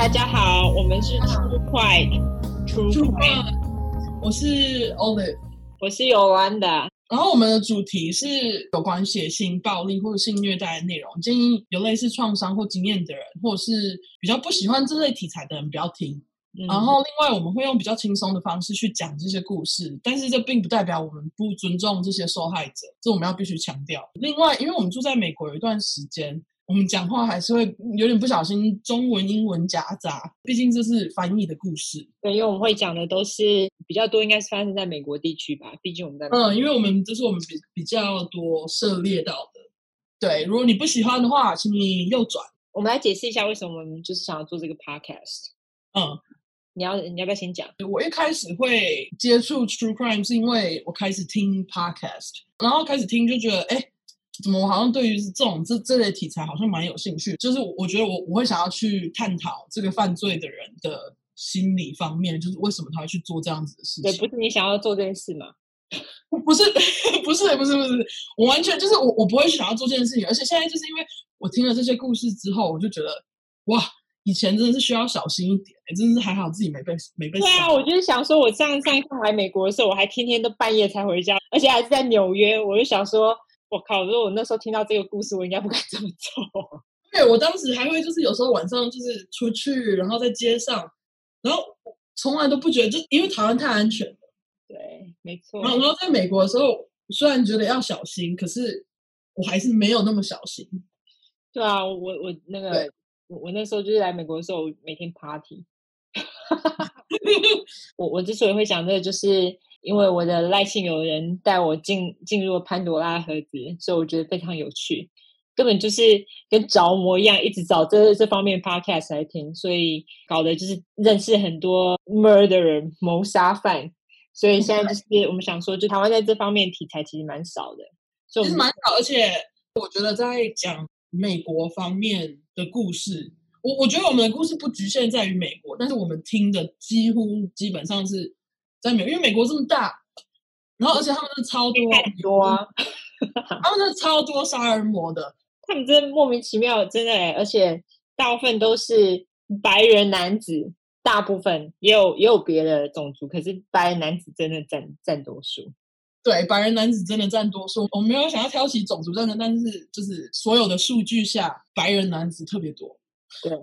大家好，我们是 True Crime，True Crime，我是 Olive，我是 Yolanda。然后我们的主题是有关血腥暴力或者性虐待的内容，建议有类似创伤或经验的人，或者是比较不喜欢这类题材的人不要听。嗯、然后另外我们会用比较轻松的方式去讲这些故事，但是这并不代表我们不尊重这些受害者，这我们要必须强调。另外，因为我们住在美国有一段时间，我们讲话还是会有点不小心中文英文夹杂，毕竟这是翻译的故事。对，因为我们会讲的都是比较多，应该是发生在美国地区吧，毕竟我们在嗯，因为我们这是我们比比较多涉猎到的。对，如果你不喜欢的话，请你右转。我们来解释一下为什么我们就是想要做这个 podcast。嗯。你要你要不要先讲？我一开始会接触 True Crime 是因为我开始听 Podcast，然后开始听就觉得，哎，怎么我好像对于这种这这类题材好像蛮有兴趣。就是我觉得我我会想要去探讨这个犯罪的人的心理方面，就是为什么他会去做这样子的事情。对，不是你想要做这件事吗？不是，不是，不是，不是，我完全就是我我不会想要做这件事情。而且现在就是因为我听了这些故事之后，我就觉得，哇。以前真的是需要小心一点，真的是还好自己没被没被。对啊，我就是想说，我上上一次来美国的时候，我还天天都半夜才回家，而且还是在纽约。我就想说，我靠！如果我那时候听到这个故事，我应该不敢这么做。对，我当时还会就是有时候晚上就是出去，然后在街上，然后从来都不觉得，就因为台湾太安全了。对，没错。然后然后在美国的时候，虽然觉得要小心，可是我还是没有那么小心。对啊，我我那个。我我那时候就是来美国的时候，每天 party。我我之所以会讲这个，就是因为我的赖姓友人带我进进入了潘多拉盒子，所以我觉得非常有趣，根本就是跟着魔一样，一直找这这方面 podcast 来听，所以搞的就是认识很多 murderer 谋杀犯。所以现在就是我们想说，就台湾在这方面题材其实蛮少的，就是蛮少，而且我觉得在讲。美国方面的故事，我我觉得我们的故事不局限在于美国，但是我们听的几乎基本上是在美国，因为美国这么大，然后而且他们是超多很多啊，他们是超多杀人魔的，他们真的莫名其妙，真的，而且大部分都是白人男子，大部分也有也有别的种族，可是白人男子真的占占多数。对，白人男子真的占多数。我没有想要挑起种族战争，但是就是所有的数据下，白人男子特别多。对，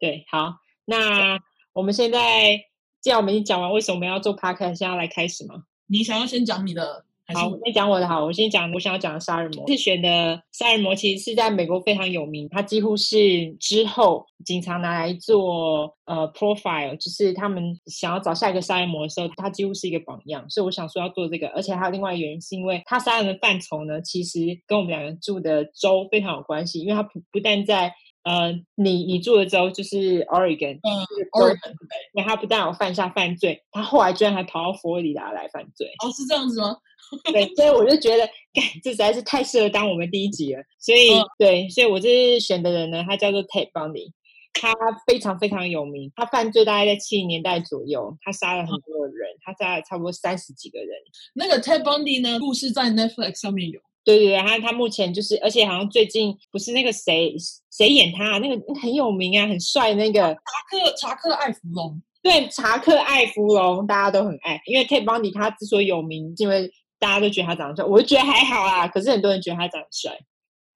对，好，那我们现在既然我们已经讲完为什么我们要做 podcast，现在要来开始吗？你想要先讲你的？好，我先讲我的好，我先讲我想要讲的杀人魔。这次选的杀人魔其实是在美国非常有名，他几乎是之后警察拿来做呃 profile，就是他们想要找下一个杀人魔的时候，他几乎是一个榜样。所以我想说要做这个，而且还有另外一个原因，是因为他杀人的范畴呢，其实跟我们两个住的州非常有关系，因为他不不但在。呃，你你住的州就是 Oregon，嗯，Oregon，因为他不但有犯下犯罪，他后来居然还跑到佛罗里达来犯罪。哦，是这样子吗？对，所以我就觉得，干，这实在是太适合当我们第一集了。所以，嗯、对，所以我这次选的人呢，他叫做 Ted Bundy，他非常非常有名，他犯罪大概在七零年代左右，他杀了很多人，嗯、他杀了差不多三十几个人。那个 Ted Bundy 呢，故事在 Netflix 上面有。对对对，他他目前就是，而且好像最近不是那个谁谁演他，那个很有名啊，很帅那个查克查克艾弗隆，对，查克艾弗隆大家都很爱，因为 Ted Bundy 他之所以有名，因为大家都觉得他长得帅，我就觉得还好啊，可是很多人觉得他长得帅，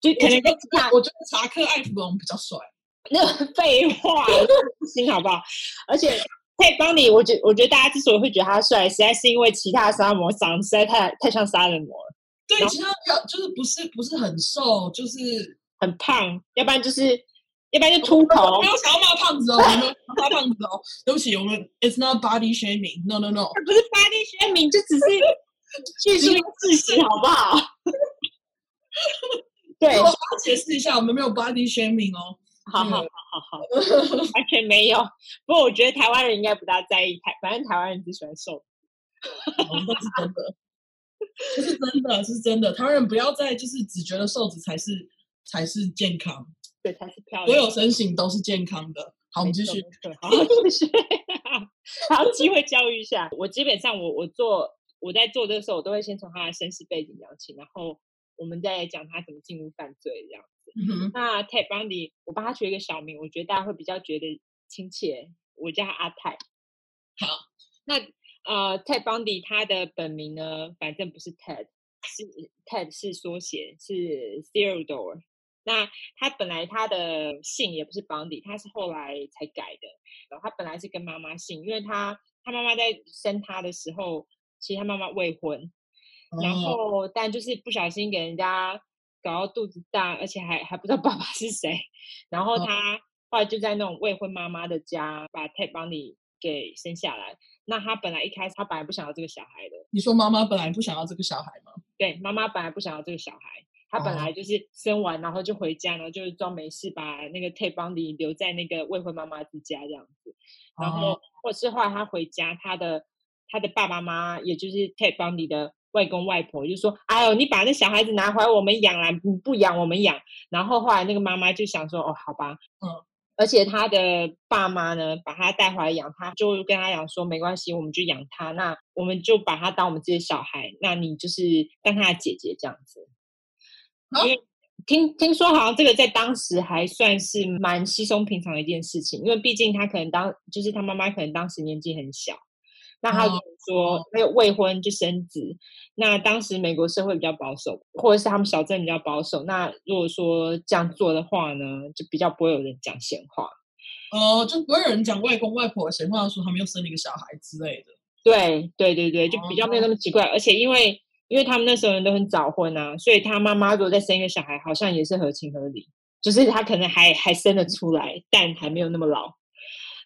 就可能跟他，我觉得查克艾弗隆比较帅，那 个废话，不行好不好？而且 Ted Bundy，我觉我觉得大家之所以会觉得他帅，实在是因为其他杀人魔长得实在太太像杀人魔了。对，其他要就是不是不是很瘦，就是很胖，要不然就是，要不然就秃头。没有想要骂胖子哦，没有骂胖子哦。对不起，我们 It's not body shaming，no no no，不是 body shaming，就只是叙述事实，好不好？对，我要解释一下，我们没有 body shaming 哦。好好好好好，完全没有。不过我觉得台湾人应该不大在意，台反正台湾人只喜欢瘦。那是真的。这是真的，是真的。台湾人不要再就是只觉得瘦子才是才是健康，对，才是漂亮。所有身形都是健康的。好，我们继续。好，继续。好，机会教育一下。我基本上我，我我做我在做这个时候，我都会先从他的身世背景讲起，然后我们再来讲他怎么进入犯罪这样子。嗯、那 Ted Bundy，我帮他取一个小名，我觉得大家会比较觉得亲切，我叫他阿泰。好，那呃，Ted Bundy 他的本名呢，反正不是 Ted，是 Ted 是缩写，是 Theodore。那他本来他的姓也不是 Bundy，他是后来才改的。然后他本来是跟妈妈姓，因为他他妈妈在生他的时候，其实他妈妈未婚，然后但就是不小心给人家搞到肚子大，而且还还不知道爸爸是谁。然后他后来就在那种未婚妈妈的家把 Ted Bundy 给生下来。那他本来一开始他本来不想要这个小孩的。你说妈妈本来不想要这个小孩吗？对，妈妈本来不想要这个小孩。他本来就是生完，然后就回家，然后就是装没事，把那个 Ted Bundy 留在那个未婚妈妈之家这样子。然后，或是后来他回家，他的他的爸爸妈妈，也就是 Ted Bundy 的外公外婆，就说：“哎呦，你把那小孩子拿回来，我们养啦，你不养我们养。”然后后来那个妈妈就想说：“哦，好吧。”嗯。而且他的爸妈呢，把他带回来养，他就跟他讲说：“没关系，我们就养他，那我们就把他当我们自己的小孩，那你就是当他的姐姐这样子。”因为听听说好像这个在当时还算是蛮稀松平常的一件事情，因为毕竟他可能当就是他妈妈可能当时年纪很小，那他如果说没有未婚就生子，那当时美国社会比较保守，或者是他们小镇比较保守，那如果说这样做的话呢，就比较不会有人讲闲话，哦，就不会有人讲外公外婆的闲话，说他们又生了一个小孩之类的。对对对对，就比较没有那么奇怪，而且因为。因为他们那时候人都很早婚啊，所以他妈妈如果再生一个小孩，好像也是合情合理。就是他可能还还生得出来，但还没有那么老。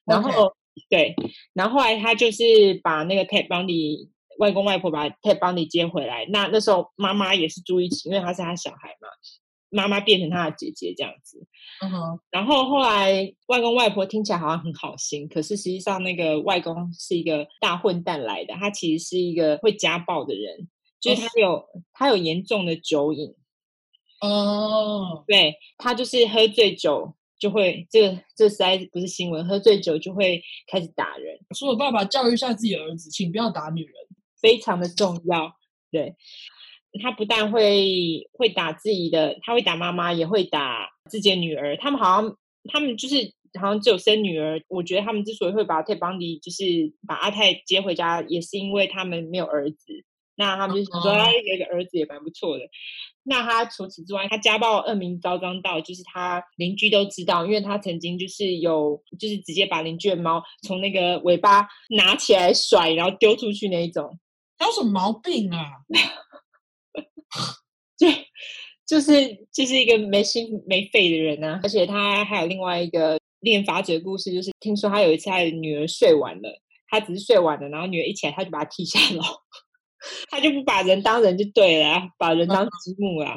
然后.对，然后后来他就是把那个 Ted Bundy 外公外婆把 Ted Bundy 接回来。那那时候妈妈也是住一起，因为他是他小孩嘛。妈妈变成他的姐姐这样子。嗯哼。然后后来外公外婆听起来好像很好心，可是实际上那个外公是一个大混蛋来的，他其实是一个会家暴的人。就是他有他有严重的酒瘾，哦，对，他就是喝醉酒就会这个这实在不是新闻，喝醉酒就会开始打人。说我爸爸教育一下自己的儿子，请不要打女人，非常的重要。对，他不但会会打自己的，他会打妈妈，也会打自己的女儿。他们好像他们就是好像只有生女儿。我觉得他们之所以会把 Ted Bundy 就是把阿泰接回家，也是因为他们没有儿子。那他们就想说，他有一个儿子也蛮不错的。那他除此之外，他家暴恶名昭彰到，就是他邻居都知道，因为他曾经就是有，就是直接把邻居的猫从那个尾巴拿起来甩，然后丢出去那一种。他有什么毛病啊？对，就是就是一个没心没肺的人啊！而且他还有另外一个练法者的故事，就是听说他有一次他的女儿睡晚了，他只是睡晚了，然后女儿一起来，他就把他踢下楼。他就不把人当人就对了，把人当积木啊。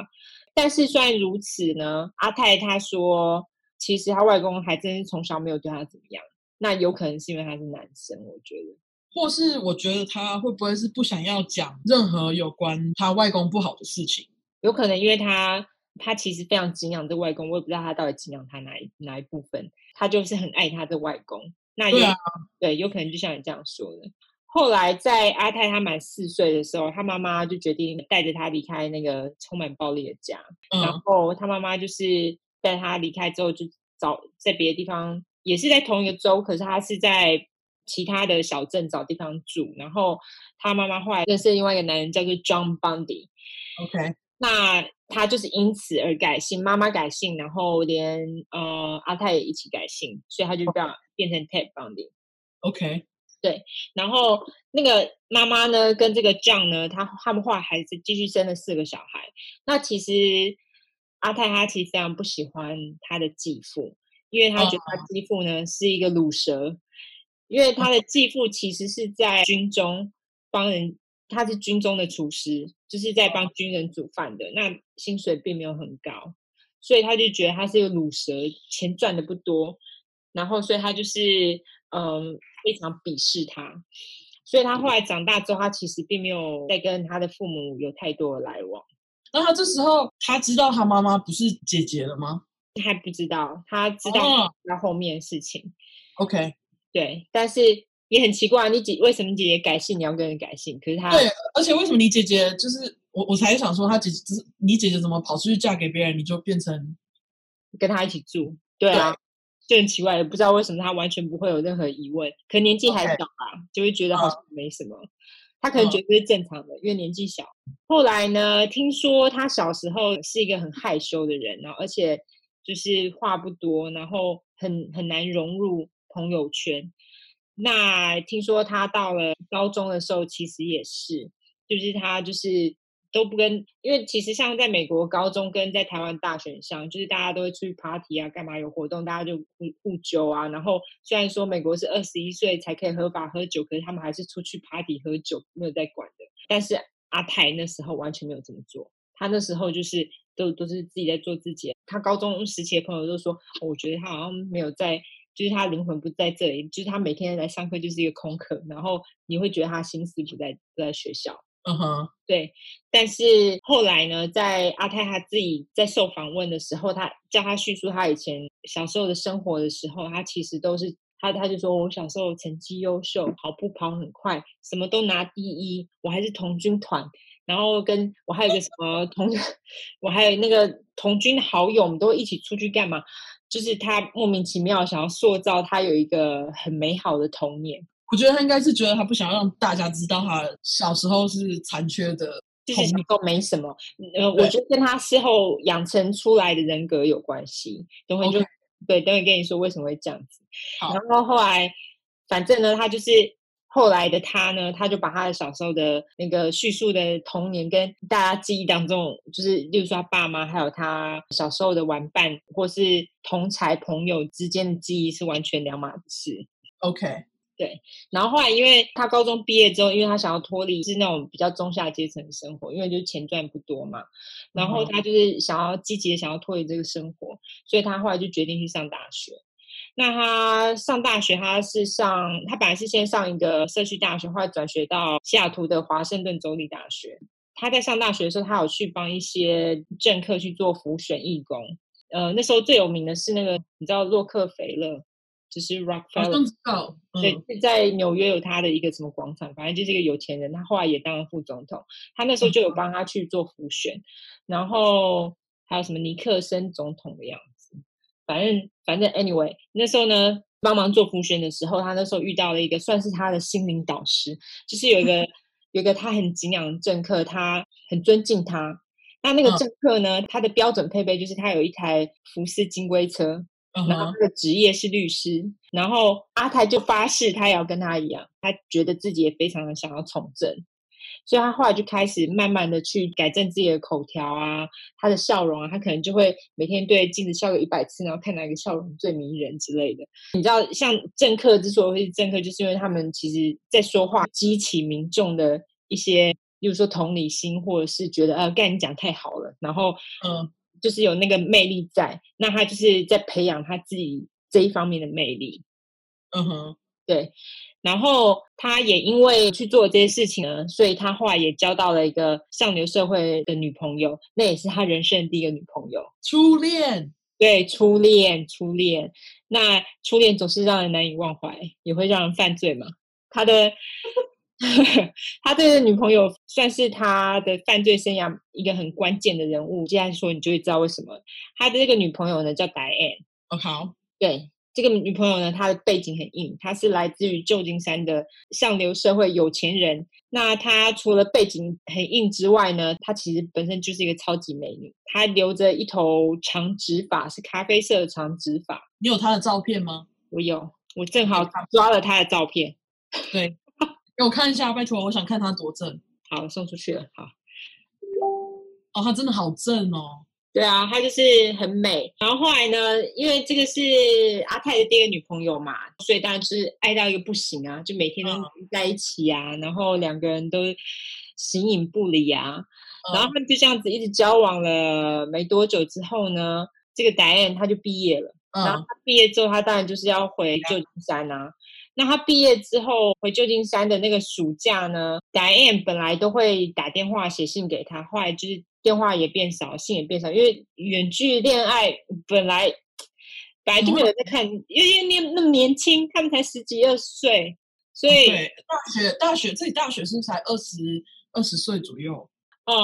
但是虽然如此呢，阿泰他说，其实他外公还真是从小没有对他怎么样。那有可能是因为他是男生，我觉得，或是我觉得他会不会是不想要讲任何有关他外公不好的事情？有可能，因为他他其实非常敬仰这外公，我也不知道他到底敬仰他哪一哪一部分。他就是很爱他的外公。那也对啊，对，有可能就像你这样说的。后来在阿泰他满四岁的时候，他妈妈就决定带着他离开那个充满暴力的家。嗯、然后他妈妈就是带他离开之后，就找在别的地方，也是在同一个州，可是他是在其他的小镇找地方住。然后他妈妈后来认识另外一个男人，叫做 John Bundy。OK，那他就是因此而改姓，妈妈改姓，然后连呃阿泰也一起改姓，所以他就这样变成 Ted Bundy。OK。对，然后那个妈妈呢，跟这个 John 呢，他他们后来还是继续生了四个小孩。那其实阿泰他其实非常不喜欢他的继父，因为他觉得他继父呢是一个卤蛇，因为他的继父其实是在军中帮人，他是军中的厨师，就是在帮军人煮饭的，那薪水并没有很高，所以他就觉得他是一个卤蛇，钱赚的不多，然后所以他就是嗯。非常鄙视他，所以他后来长大之后，他其实并没有再跟他的父母有太多的来往。那他这时候他知道他妈妈不是姐姐了吗？他还不知道，他知道他后面的事情。Oh. OK，对，但是也很奇怪，你姐为什么姐姐改姓，你要跟人改姓？可是他对，而且为什么你姐姐就是我，我才想说，他姐姐就是你姐姐怎么跑出去嫁给别人，你就变成跟他一起住？对啊。就很奇怪，也不知道为什么他完全不会有任何疑问。可年纪还小吧，Okay. 就会觉得好像没什么。Uh. 他可能觉得是正常的，因为年纪小。后来呢，听说他小时候是一个很害羞的人，然后而且就是话不多，然后很很难融入朋友圈。那听说他到了高中的时候，其实也是，就是他就是。都不跟，因为其实像在美国高中跟在台湾大学上，就是大家都会出去 party 啊，干嘛有活动，大家就互互揪啊。然后虽然说美国是二十一岁才可以合法喝酒，可是他们还是出去 party 喝酒，没有在管的。但是阿泰那时候完全没有这么做，他那时候就是都都是自己在做自己。他高中时期的朋友都说，我觉得他好像没有在，就是他灵魂不在这里，就是他每天来上课就是一个空壳，然后你会觉得他心思不在不在学校。嗯哼，对，但是后来呢，在阿泰他自己在受访问的时候，他叫他叙述他以前小时候的生活的时候，他其实都是他他就说，我小时候成绩优秀，跑步跑很快，什么都拿第一，我还是童军团，然后跟我还有个什么同，我还有那个童军好友，我们都一起出去干嘛？就是他莫名其妙想要塑造他有一个很美好的童年。我觉得他应该是觉得他不想让大家知道他小时候是残缺的，其实都没什么。呃，我觉得跟他事后养成出来的人格有关系。等会就 Okay. 对，等会跟你说为什么会这样子。然后后来，反正呢，他就是后来的他呢，他就把他的小时候的那个叙述的童年跟大家记忆当中，就是例如说他爸妈还有他小时候的玩伴或是同才朋友之间的记忆是完全两码子事。OK。对，然后后来，因为他高中毕业之后，因为他想要脱离是那种比较中下阶层的生活，因为就是钱赚不多嘛，然后他就是想要积极的想要脱离这个生活，所以他后来就决定去上大学。那他上大学，他是上他本来是先上一个社区大学，后来转学到西雅图的华盛顿州立大学。他在上大学的时候，他有去帮一些政客去做辅选义工。呃，那时候最有名的是那个你知道洛克菲勒。就是 Rockefeller，对，是在纽约有他的一个什么广场，反正就是一个有钱人。他后来也当了副总统，他那时候就有帮他去做辅选，然后还有什么尼克森总统的样子。反正反正 anyway，那时候呢，帮忙做辅选的时候，他那时候遇到了一个算是他的心灵导师，就是有一个 有一个他很敬仰的政客，他很尊敬他。那那个政客呢，他的标准配备就是他有一台福斯金龟车。然后他的职业是律师，然后阿泰就发誓他也要跟他一样，他觉得自己也非常的想要从政，所以他后来就开始慢慢的去改正自己的口条啊，他的笑容啊，他可能就会每天对镜子笑个一百次，然后看哪个笑容最迷人之类的。你知道，像政客之所以会是政客，就是因为他们其实在说话激起民众的一些，比如说同理心，或者是觉得啊，干你讲太好了，然后嗯。就是有那个魅力在，那他就是在培养他自己这一方面的魅力。嗯哼，对。然后他也因为去做这些事情呢，所以他后来也交到了一个上流社会的女朋友，那也是他人生第一个女朋友。初恋，对，初恋，初恋。那初恋总是让人难以忘怀，也会让人犯罪嘛。他的。他这个女朋友算是他的犯罪生涯一个很关键的人物。这样说，你就会知道为什么他的这个女朋友呢叫 Diane。哦，好，对，这个女朋友呢，她的背景很硬，她是来自于旧金山的上流社会有钱人。那她除了背景很硬之外呢，她其实本身就是一个超级美女。她留着一头长直发，是咖啡色的长直发。你有她的照片吗？我有，我正好抓了她的照片。对。给我看一下，拜托，我想看他多正。好，送出去了。好。哦，他真的好正哦。对啊，他就是很美。然后后来呢，因为这个是阿泰的第一个女朋友嘛，所以当然是爱到一个不行啊，就每天都在一起啊，嗯、然后两个人都形影不离啊。嗯、然后他们就这样子一直交往了没多久之后呢，这个 Diane 他就毕业了。嗯、然后他毕业之后，他当然就是要回旧金山啊。那他毕业之后回旧金山的那个暑假呢，Diane 本来都会打电话写信给他，后来就是电话也变少，信也变少，因为远距恋爱本来本来就没有在看，嗯、因为那那么年轻，他们才十几二十岁，所以大学大学自己大学生才二十二十岁左右。呃，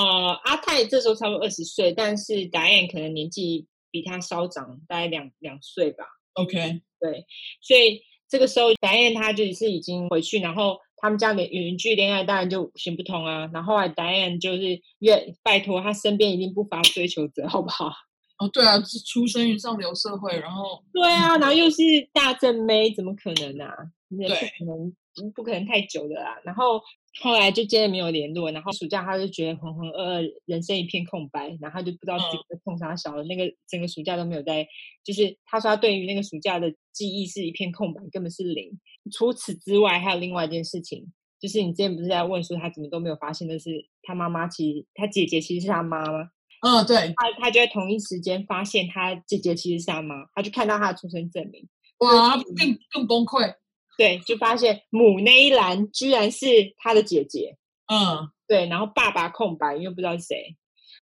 阿泰这时候差不多二十岁，但是 Diane 可能年纪比他稍长，大概两两岁吧。OK，对，所以这个时候达燕她就是已经回去，然后他们这样的远距恋爱当然就行不通啊。然后后来达燕就是愿拜托他身边一定不乏追求者，好不好？哦，对啊，是出生于上流社会，然后对啊，然后又是大正妹，怎么可能啊？对，不可能，不可能太久的啦。然后后来就接着没有联络，然后暑假他就觉得浑浑噩噩，人生一片空白，然后他就不知道自己在碰啥小了。那个整个暑假都没有在，就是他说他对于那个暑假的记忆是一片空白，根本是零。除此之外，还有另外一件事情，就是你之前不是在问说他怎么都没有发现的是他妈妈，其实他姐姐其实是他妈吗？嗯，对，他他就在同一时间发现他姐姐其实是他妈，他就看到他的出生证明，哇，更更崩溃。对，就发现母那一栏居然是他的姐姐，嗯，对，然后爸爸空白，因为不知道是谁。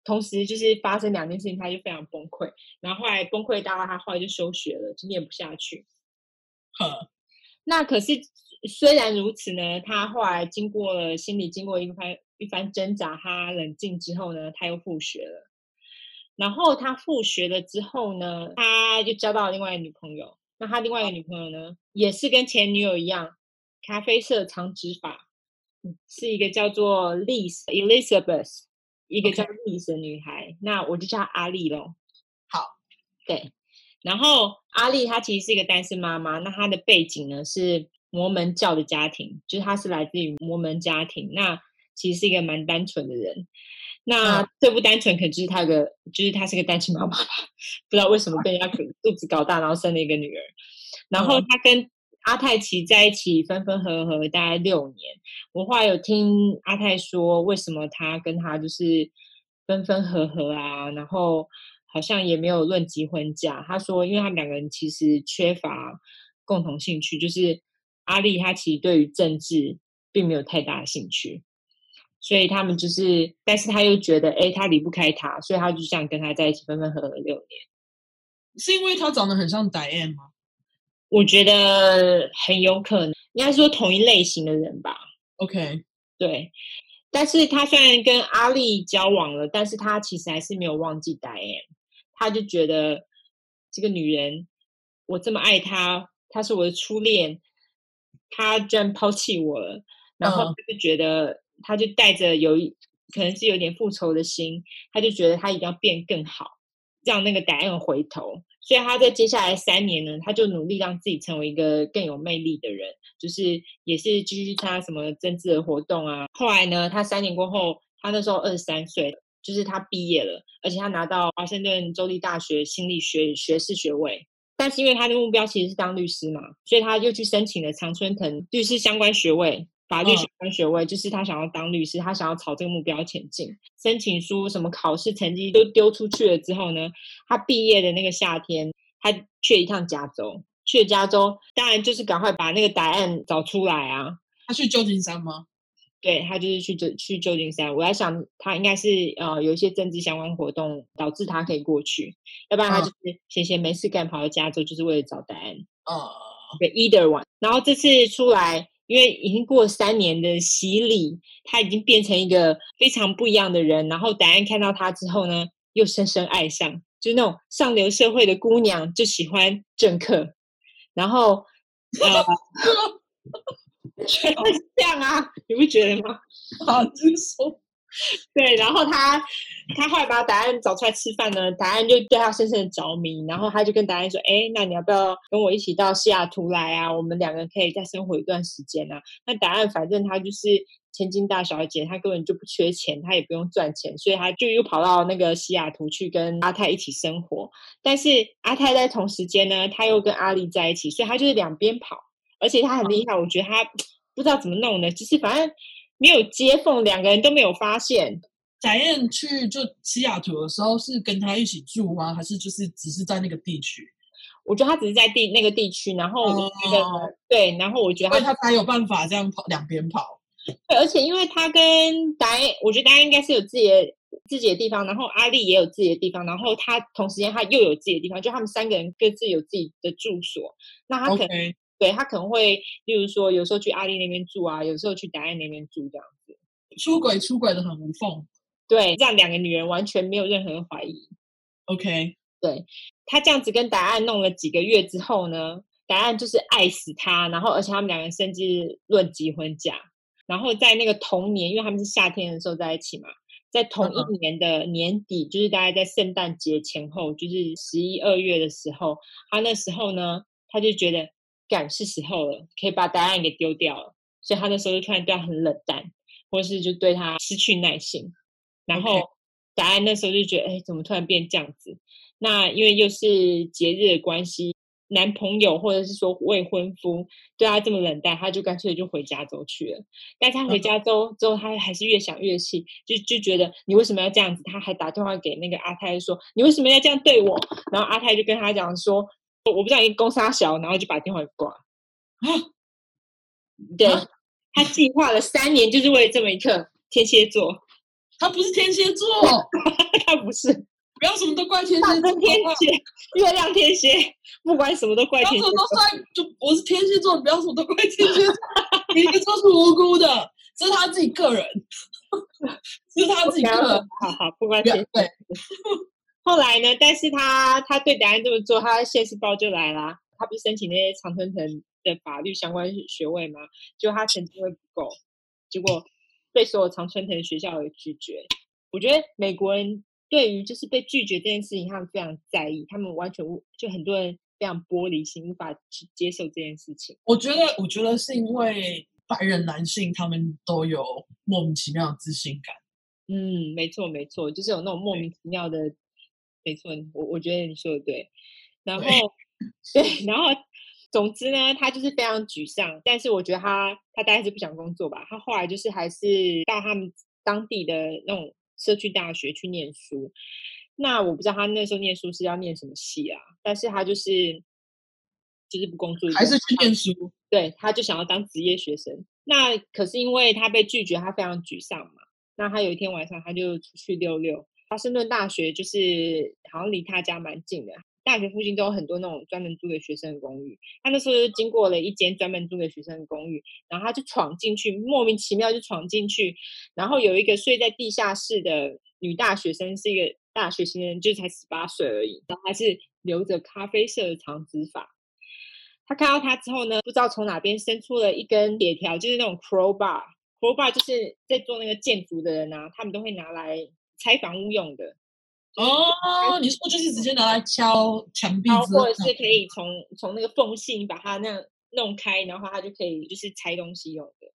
同时就是发生两件事情，他就非常崩溃，然后后来崩溃到他后来就休学了，就念不下去。呵，那可是虽然如此呢，他后来经过了心理经过一番。一番挣扎，他冷静之后呢，他又复学了。然后他复学了之后呢，他就交到了另外一个女朋友。那他另外一个女朋友呢，也是跟前女友一样，咖啡色长直发，是一个叫做 Liz Elizabeth，一个叫 Liz 的女孩。Okay. 那我就叫她阿丽咯。好，对。然后阿丽她其实是一个单身妈妈。那她的背景呢是摩门教的家庭，就是她是来自于摩门家庭。那其实是一个蛮单纯的人，那最不单纯可能就是他个，就是他是个单亲妈妈吧，不知道为什么被人家 肚子搞大，然后生了一个女儿。然后他跟阿泰奇在一起分分合合大概六年。我后来有听阿泰说，为什么他跟他就是分分合合啊，然后好像也没有论及婚嫁。他说，因为他们两个人其实缺乏共同兴趣，就是阿丽她其实对于政治并没有太大的兴趣。所以他们就是，但是他又觉得，哎，他离不开他，所以他就这样跟他在一起，分分合合六年。是因为他长得很像 Diane 吗？我觉得很有可能，应该说同一类型的人吧。OK，对。但是他虽然跟阿丽交往了，但是他其实还是没有忘记 Diane。他就觉得这个女人，我这么爱她，她是我的初恋，她居然抛弃我了，然后他就觉得。Uh. 他就带着有一可能是有点复仇的心，他就觉得他一定要变更好，让那个答案回头。所以他在接下来三年呢，他就努力让自己成为一个更有魅力的人，就是也是继续参加什么政治的活动啊。后来呢，他三年过后，他那时候二十三岁，就是他毕业了，而且他拿到华盛顿州立大学心理学学士学位。但是因为他的目标其实是当律师嘛，所以他又去申请了常春藤律师相关学位。法律相关学位，嗯，就是他想要当律师，他想要朝这个目标前进。申请书什么考试成绩都丢出去了之后呢，他毕业的那个夏天，他去了一趟加州，去了加州，当然就是赶快把那个答案找出来啊。他去旧金山吗？对，他就是去旧去旧金山。我在想，他应该是呃有一些政治相关活动导致他可以过去，要不然他就是闲闲没事干跑到加州，就是为了找答案。哦，对，either one。然后这次出来。因为已经过了三年的洗礼，他已经变成一个非常不一样的人。然后戴安看到他之后呢，又深深爱上，就是那种上流社会的姑娘就喜欢政客。然后，呃，全会是这样啊，你不觉得吗？好，继续说。对，然后他他后来把答案找出来吃饭呢，答案就对他深深的着迷，然后他就跟答案说：“哎，那你要不要跟我一起到西雅图来啊？我们两个可以再生活一段时间啊。”那答案反正他就是千金大小姐，他根本就不缺钱，他也不用赚钱，所以他就又跑到那个西雅图去跟阿泰一起生活。但是阿泰在同时间呢，他又跟阿丽在一起，所以他就是两边跑，而且他很厉害，我觉得他不知道怎么弄的，就是反正。没有接缝，两个人都没有发现。翟燕去就西雅图的时候是跟他一起住吗？还是就是只是在那个地区？我觉得他只是在地那个地区，然后我觉得、哦、对，然后我觉得他他才有办法这样跑两边跑。对，而且因为他跟达，我觉得翟燕应该是有自己的自己的地方，然后阿丽也有自己的地方，然后他同时间他又有自己的地方，就他们三个人各自有自己的住所。那他可能。对，他可能会，例如说，有时候去阿丽那边住啊，有时候去达安那边住这样子，出轨出轨的很无缝。对，让两个女人完全没有任何怀疑。OK，对，他这样子跟达案弄了几个月之后呢，达案就是爱死他，然后而且他们两个人甚至论及婚嫁，然后在那个同年，因为他们是夏天的时候在一起嘛，在同一年的年底，嗯、就是大概在圣诞节前后，就是十一二月的时候，他那时候呢，他就觉得，赶是时候了，可以把答案给丢掉了，所以他那时候就突然对他很冷淡，或是就对他失去耐心，然后答案那时候就觉得，哎，怎么突然变这样子？那因为又是节日的关系。男朋友或者是说未婚夫对他这么冷淡，他就干脆就回加州去了。但他回加州之后，他还是越想越气，就就觉得你为什么要这样子？他还打电话给那个阿泰说：“你为什么要这样对我？”然后阿泰就跟他讲说：“我不知道你公杀小。”然后就把电话挂。啊，对，他计划了三年，就是为了这么一刻。天蝎座，他不是天蝎座，他不是。不要什么都怪天蝎，天蝎，月亮天蝎，不管什么都怪天蝎。都怪，就我是天蝎座，不要什么都怪天蝎。你一个都是无辜的，这是他自己个人，这是他自己个人。好好，不怪天蝎。对。后来呢？但是他他对答案这么做，他的现世报就来啦。他不是申请那些常春藤的法律相关学位吗？就他成绩会不够，结果被所有常春藤学校给拒绝。我觉得美国人。对于就是被拒绝这件事情，他们非常在意，他们完全就很多人非常玻璃心，无法去接受这件事情。我觉得，我觉得是因为白人男性他们都有莫名其妙的自信感。嗯，没错，没错，就是有那种莫名其妙的。没错，我我觉得你说的对。然后，对，对，然后，总之呢，他就是非常沮丧。但是我觉得他他大概是不想工作吧。他后来就是还是到他们当地的那种。社区大学去念书，那我不知道他那时候念书是要念什么系啊？但是他就是就是不工作，还是去念书？对，他就想要当职业学生。那可是因为他被拒绝，他非常沮丧嘛。那他有一天晚上，他就出去溜溜。华盛顿大学就是好像离他家蛮近的。大学附近都有很多那种专门租给学生的公寓，他那时候就经过了一间专门租给学生的公寓，然后他就闯进去，莫名其妙就闯进去，然后有一个睡在地下室的女大学生，是一个大学新人，就才十八岁而已，然后还是留着咖啡色的长直发。他看到他之后呢，不知道从哪边伸出了一根铁条，就是那种 crowbar，crowbar 就是在做那个建筑的人啊，他们都会拿来拆房屋用的。哦，你说就是直接拿来敲墙壁，或者是可以从从那个缝隙你把它那样弄开，然后它就可以就是拆东西用的。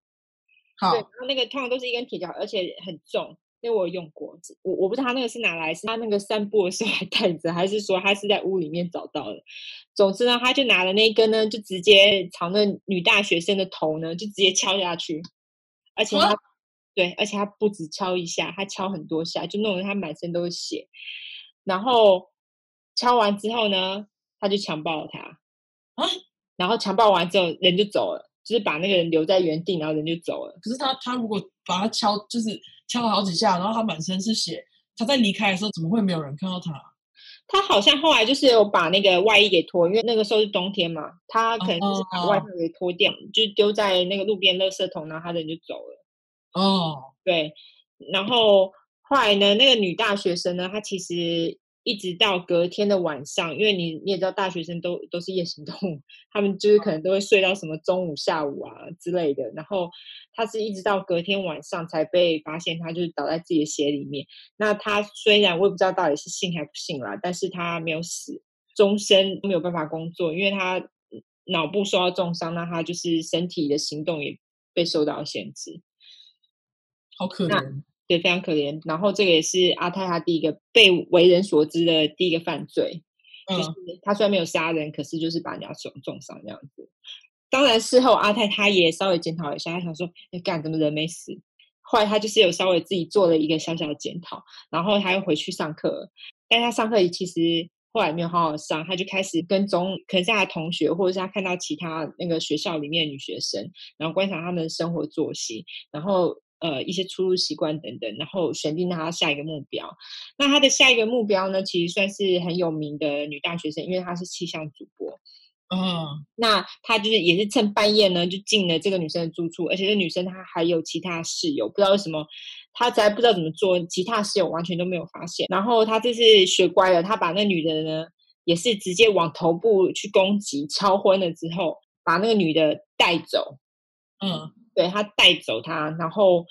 好，对，那个通常都是一根铁条，而且很重，因为我有用过。我我不知道他那个是拿来，是他那个散步的时候还带着，还是说他是在屋里面找到的。总之呢，他就拿了那一根呢，就直接朝那女大学生的头呢，就直接敲下去，而且他。对，而且他不止敲一下，他敲很多下，就弄得他满身都是血。然后敲完之后呢，他就强暴了他啊！然后强暴完之后，人就走了，就是把那个人留在原地，然后人就走了。可是他他如果把他敲，就是敲了好几下，然后他满身是血，他在离开的时候怎么会没有人看到他？他好像后来就是有把那个外衣给脱，因为那个时候是冬天嘛，他可能就是把外套给脱掉，哦、就丢在那个路边垃圾桶，然后他人就走了。哦，对，然后后来呢，那个女大学生呢，她其实一直到隔天的晚上，因为你你也知道，大学生都都是夜行动物，他们就是可能都会睡到什么中午、下午啊之类的。然后她是一直到隔天晚上才被发现，她就是倒在自己的血里面。那她虽然我也不知道到底是幸还不幸啦，但是她没有死，终身没有办法工作，因为她脑部受到重伤，那她就是身体的行动也被受到限制。好可怜，对，非常可怜。然后这个也是阿泰他第一个被为人所知的第一个犯罪，嗯、就是他虽然没有杀人，可是就是把人家重重伤这样子。当然事后阿泰他也稍微检讨一下，他想说，你干怎么人没死？后来他就是有稍微自己做了一个小小的检讨，然后他又回去上课，但他上课其实后来没有好好上，他就开始跟踪，可能是他的同学，或者是他看到其他那个学校里面的女学生，然后观察他们的生活作息，然后。呃，一些出入习惯等等，然后选定他下一个目标。那他的下一个目标呢，其实算是很有名的女大学生，因为她是气象主播。嗯，那他就是也是趁半夜呢，就进了这个女生的住处，而且这女生她还有其他室友，不知道为什么他才不知道怎么做，其他室友完全都没有发现。然后他这次学乖了，他把那女的呢，也是直接往头部去攻击，敲昏了之后，把那个女的带走。嗯，对，他带走他，然后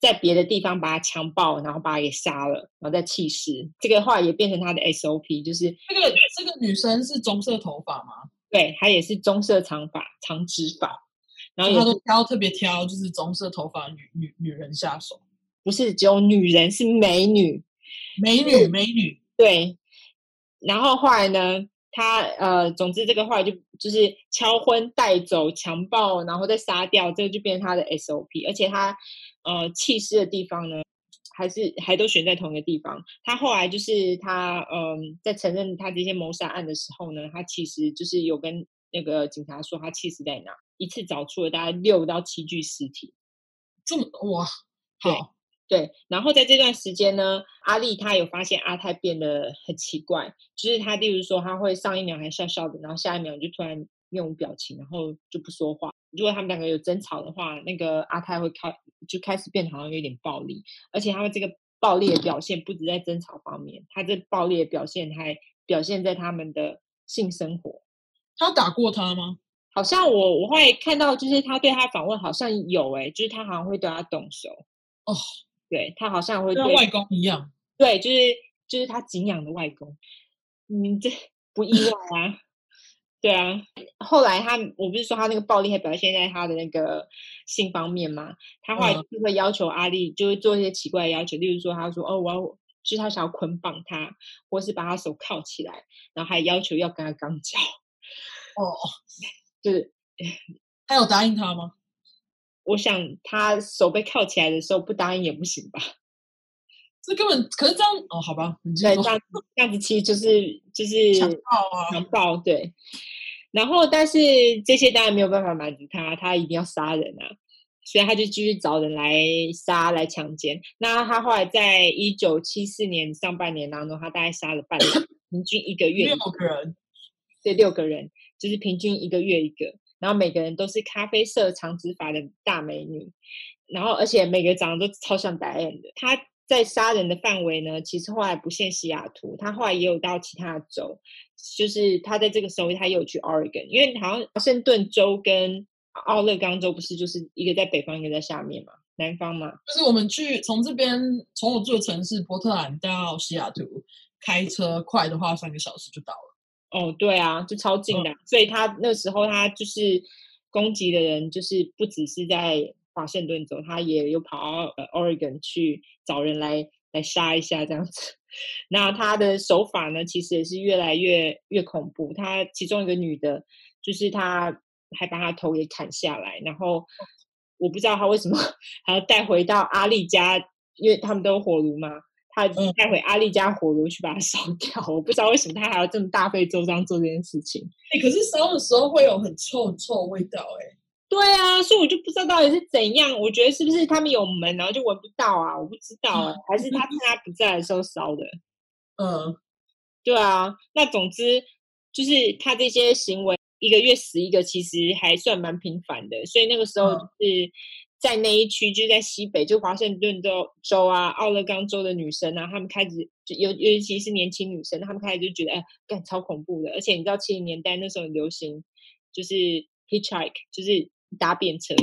在别的地方把他强暴，然后把他给杀了，然后再弃尸。这个话也变成他的 SOP，就是这个这个女生是棕色头发吗？对，她也是棕色长发、长直发，然后她都挑特别挑，就是棕色头发女女女人下手，不是只有女人，是美女，美女美女。对，然后后来呢，她呃，总之这个后来就就是敲昏、带走、强暴，然后再杀掉，这个就变成他的 SOP，而且他呃弃尸的地方呢。还是还都选在同一个地方。他后来就是他，嗯，在承认他这些谋杀案的时候呢，他其实就是有跟那个警察说他弃尸在哪，一次找出了大概六到七具尸体。这么哇，好，对。然后在这段时间呢，阿丽她有发现阿泰变得很奇怪，就是他例如说他会上一秒还笑笑的，然后下一秒就突然面无表情，然后就不说话。如果他们两个有争吵的话，那个阿泰会开就开始变得好像有点暴力，而且他们这个暴力的表现不止在争吵方面，他这暴力的表现还表现在他们的性生活。他打过他吗？好像我我会看到，就是他对他访问好像有哎、欸，就是他好像会对他动手哦，对他好像会对跟外公一样，对，就是就是他敬仰的外公，嗯，这不意外啊。对啊，后来他我不是说他那个暴力还表现在他的那个性方面吗？他后来就会要求阿丽，就会做一些奇怪的要求，例如说他说哦，我要就是他想要捆绑他，或是把他手铐起来，然后还要求要跟他肛交。哦，就是他有答应他吗？我想他手被铐起来的时候不答应也不行吧？这根本可是这样哦，好吧，对，这样这样子其实就是就是强暴啊，强暴对。然后，但是这些当然没有办法满足他，他一定要杀人啊，所以他就继续找人来杀、来强奸。那他后来在一九七四年上半年当中，他大概杀了半年，平均一个月六个人，对，六个人，就是平均一个月一个。然后每个人都是咖啡色长直发的大美女，然后而且每个长得都超像戴安的。他在杀人的范围呢，其实后来不限西雅图，他后来也有到其他的州。就是他在这个时候，他又去 Oregon，因为好像华盛顿州跟奥勒冈州不是就是一个在北方，一个在下面嘛，南方嘛。就是我们去从这边，从我住的城市波特兰到西雅图，开车快的话三个小时就到了。哦，对啊，就超近的。嗯、所以他那时候他就是攻击的人，就是不只是在华盛顿州，他也有跑到呃 Oregon 去找人来来杀一下这样子。那他的手法呢，其实也是越来越越恐怖。他其中一个女的，就是他还把她头给砍下来，然后我不知道他为什么 还要带回到阿丽家，因为他们都有火炉嘛，他带回阿丽家火炉去把它烧 掉。我不知道为什么他还要这么大费周章做这件事情。哎、欸，可是烧的时候会有很臭很臭的味道、欸，哎。对啊，所以我就不知道到底是怎样。我觉得是不是他们有门，然后就闻不到啊？我不知道啊，还是他趁他不在的时候烧的？嗯，对啊。那总之就是他这些行为，一个月死一个，其实还算蛮频繁的。所以那个时候就是在那一区，就在西北，就华盛顿州州啊、奥勒冈州的女生啊，他们开始就尤尤其是年轻女生，他们开始就觉得哎，干超恐怖的。而且你知道七零年代那时候很流行，就是 hitchhike，就是。搭便车，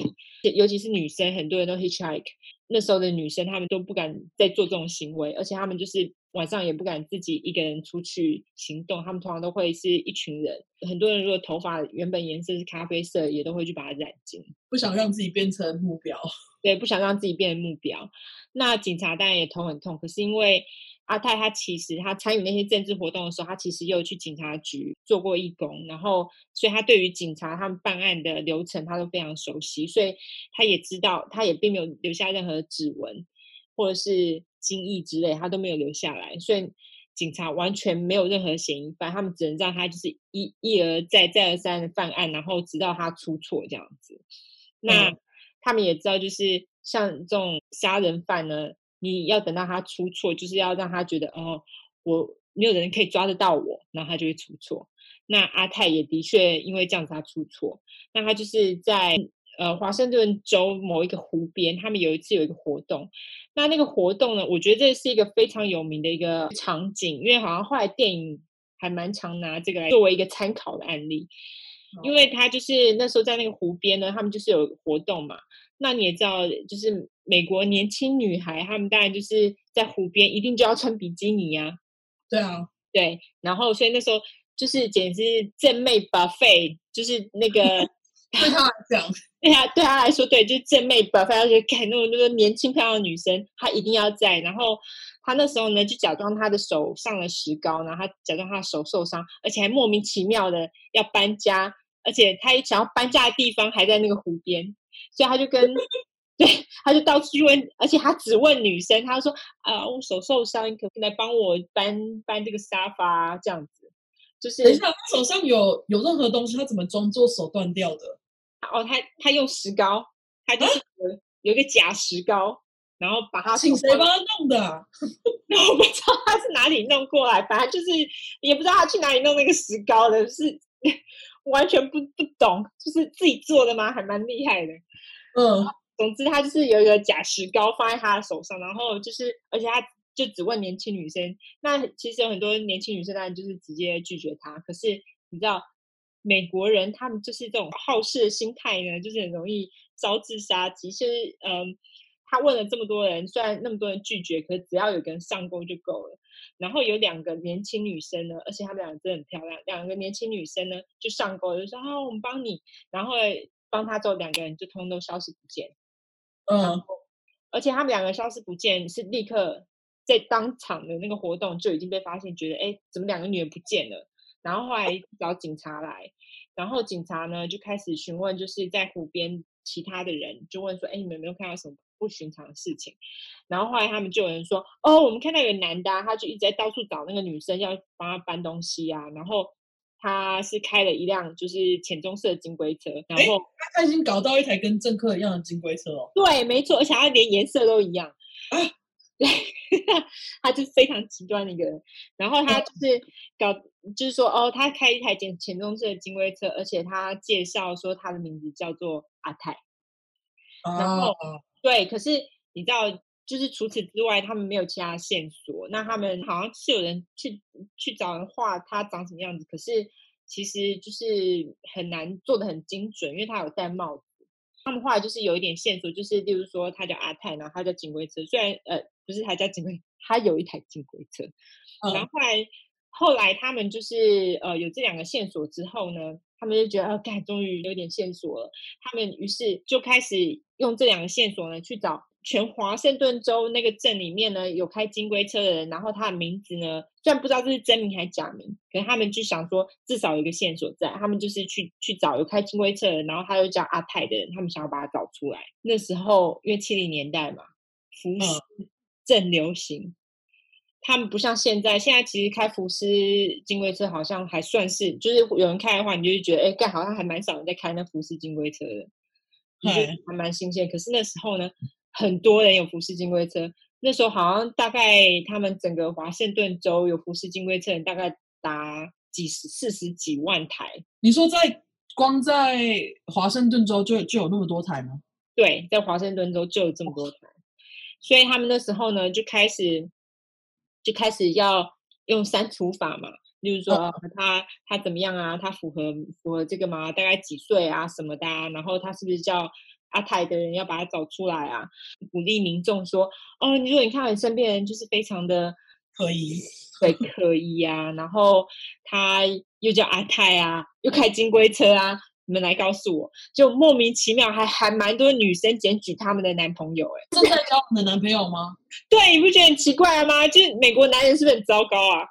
尤其是女生，很多人都 hitchhike。那时候的女生，她们都不敢再做这种行为，而且她们就是晚上也不敢自己一个人出去行动。他们通常都会是一群人。很多人如果头发原本颜色是咖啡色，也都会去把它染金，不想让自己变成目标。对，不想让自己变成目标。那警察当然也头很痛，可是因为。阿泰他其实他参与那些政治活动的时候，他其实又去警察局做过义工，然后所以他对于警察他们办案的流程他都非常熟悉，所以他也知道，他也并没有留下任何指纹或者是精液之类，他都没有留下来，所以警察完全没有任何嫌疑犯，他们只能让他就是一一而再再而三的犯案，然后直到他出错这样子。那、嗯、他们也知道，就是像这种杀人犯呢。你要等到他出错，就是要让他觉得哦，我没有人可以抓得到我，然后他就会出错。那阿泰也的确因为这样子他出错，那他就是在呃华盛顿州某一个湖边，他们有一次有一个活动，那那个活动呢，我觉得这是一个非常有名的一个场景，因为好像后来电影还蛮常拿这个来作为一个参考的案例，因为他就是那时候在那个湖边呢，他们就是有活动嘛。那你也知道，就是美国年轻女孩，她们当然就是在湖边一定就要穿比基尼呀。对啊，对。然后，所以那时候就是简直是正妹 buffet，就是那个对他来讲，对他对他来说，对，就是正妹而且看那种那个年轻漂亮的女生，她一定要在。然后他那时候呢，就假装她的手上了石膏，然后他假装他的手受伤，而且还莫名其妙的要搬家，而且她想要搬家的地方还在那个湖边。所以他就跟，对，他就到处去问，而且他只问女生，他说啊，我手受伤，你可不可以来帮我搬搬这个沙发？这样子，就是等一下，他手上有有任何东西，他怎么装作手断掉的？哦，他他用石膏，他就是有一个假石膏，然后把他请谁帮他弄的？那我不知道他是哪里弄过来，反正就是也不知道他去哪里弄那个石膏的，是。完全不不懂，就是自己做的吗？还蛮厉害的。嗯，总之他就是有一个假石膏放在他的手上，然后就是，而且他就只问年轻女生。那其实有很多年轻女生当然就是直接拒绝他。可是你知道，美国人他们就是这种好事的心态呢，就是很容易招致杀机。其实，嗯，他问了这么多人，虽然那么多人拒绝，可是只要有个人上钩就够了。然后有两个年轻女生呢，而且她们两个真的很漂亮。两个年轻女生呢就上钩，就说：“啊，我们帮你。”然后帮她之后，两个人就通通都消失不见。嗯，而且他们两个消失不见是立刻在当场的那个活动就已经被发现，觉得哎，怎么两个女人不见了？然后后来找警察来，然后警察呢就开始询问，就是在湖边其他的人，就问说：“哎，你们有没有看到什么？”不寻常的事情，然后后来他们就有人说：“哦，我们看到有个男的啊，他就一直在到处找那个女生，要帮他搬东西啊。然后他是开了一辆就是浅棕色的金龟车，然后他已经搞到一台跟政客一样的金龟车哦。对，没错，而且他连颜色都一样。啊，对，他就是非常极端的一个人。然后他就是搞，就是说哦，他开一台浅浅棕色的金龟车，而且他介绍说他的名字叫做阿泰，然后。啊对，可是你知道，就是除此之外，他们没有其他线索。那他们好像是有人去去找人画他长什么样子，可是其实就是很难做的很精准，因为他有戴帽子。他们后来就是有一点线索，就是例如说他叫阿泰，然后他叫金龟车，虽然呃不是他家金龟，他有一台金龟车。嗯、然后后来后来他们就是呃有这两个线索之后呢，他们就觉得哦，干，终于有点线索了。他们于是就开始。用这两个线索呢，去找全华盛顿州那个镇里面呢有开金龟车的人，然后他的名字呢，虽然不知道这是真名还是假名，可是他们就想说至少有一个线索在，他们就是去去找有开金龟车的人，然后他又叫阿泰的人，他们想要把他找出来。那时候因为七零年代嘛，福斯正流行，嗯、他们不像现在，现在其实开福斯金龟车好像还算是，就是有人开的话，你就会觉得哎，干好像还蛮少人在开那福斯金龟车的。还蛮新鲜，可是那时候呢，很多人有福斯金龟车。那时候好像大概他们整个华盛顿州有福斯金龟车，大概达几十、四十几万台。你说在光在华盛顿州就就有那么多台吗？对，在华盛顿州就有这么多台，所以他们那时候呢就开始就开始要用删除法嘛。就是说他他怎么样啊？他符合符合这个吗？大概几岁啊？什么的啊？然后他是不是叫阿泰的人要把他找出来啊？鼓励民众说：哦，你说你看到你身边人就是非常的可疑，对，可疑啊。然后他又叫阿泰啊，又开金龟车啊，你们来告诉我，就莫名其妙还还蛮多女生检举他们的男朋友，欸，哎，正在交你的男朋友吗？对，你不觉得很奇怪吗？就是美国男人是不是很糟糕啊？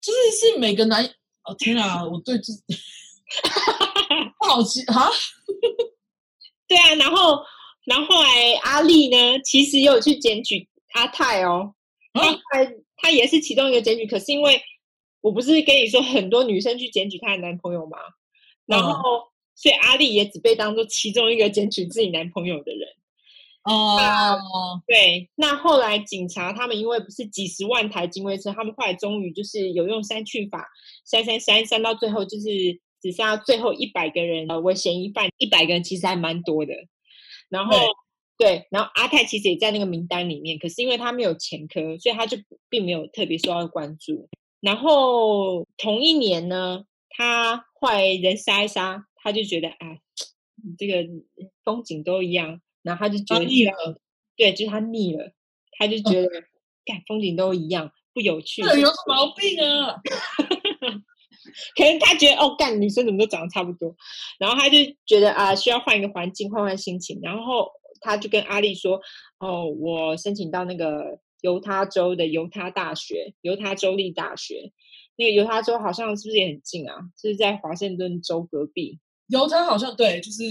就是是每个男哦天啊，我对这 不好奇啊，对啊，然后然后后来阿丽呢，其实也有去检举阿泰哦，他他也是其中一个检举，可是因为我不是跟你说很多女生去检举她的男朋友吗？然后所以阿丽也只被当做其中一个检举自己男朋友的人。哦，对，那后来警察他们因为不是几十万台警卫车，他们后来终于就是有用删去法，删删删删到最后就是只剩下最后一百个人为嫌疑犯，一百个人其实还蛮多的。然后对，对，然后阿泰其实也在那个名单里面，可是因为他没有前科，所以他就并没有特别受到关注。然后同一年呢，他后来人杀一杀，他就觉得啊，这个风景都一样。然后他就觉得腻了，对，就是他腻了，他就觉得，干、嗯、风景都一样，不有趣。这有什么毛病啊？可能他觉得，哦，干女生怎么都长得差不多，然后他就觉得啊，需要换一个环境，换换心情。然后他就跟阿丽说，哦，我申请到那个犹他州的犹他大学，犹他州立大学。那个犹他州好像是不是也很近啊？就是在华盛顿州隔壁。犹他好像对，就是。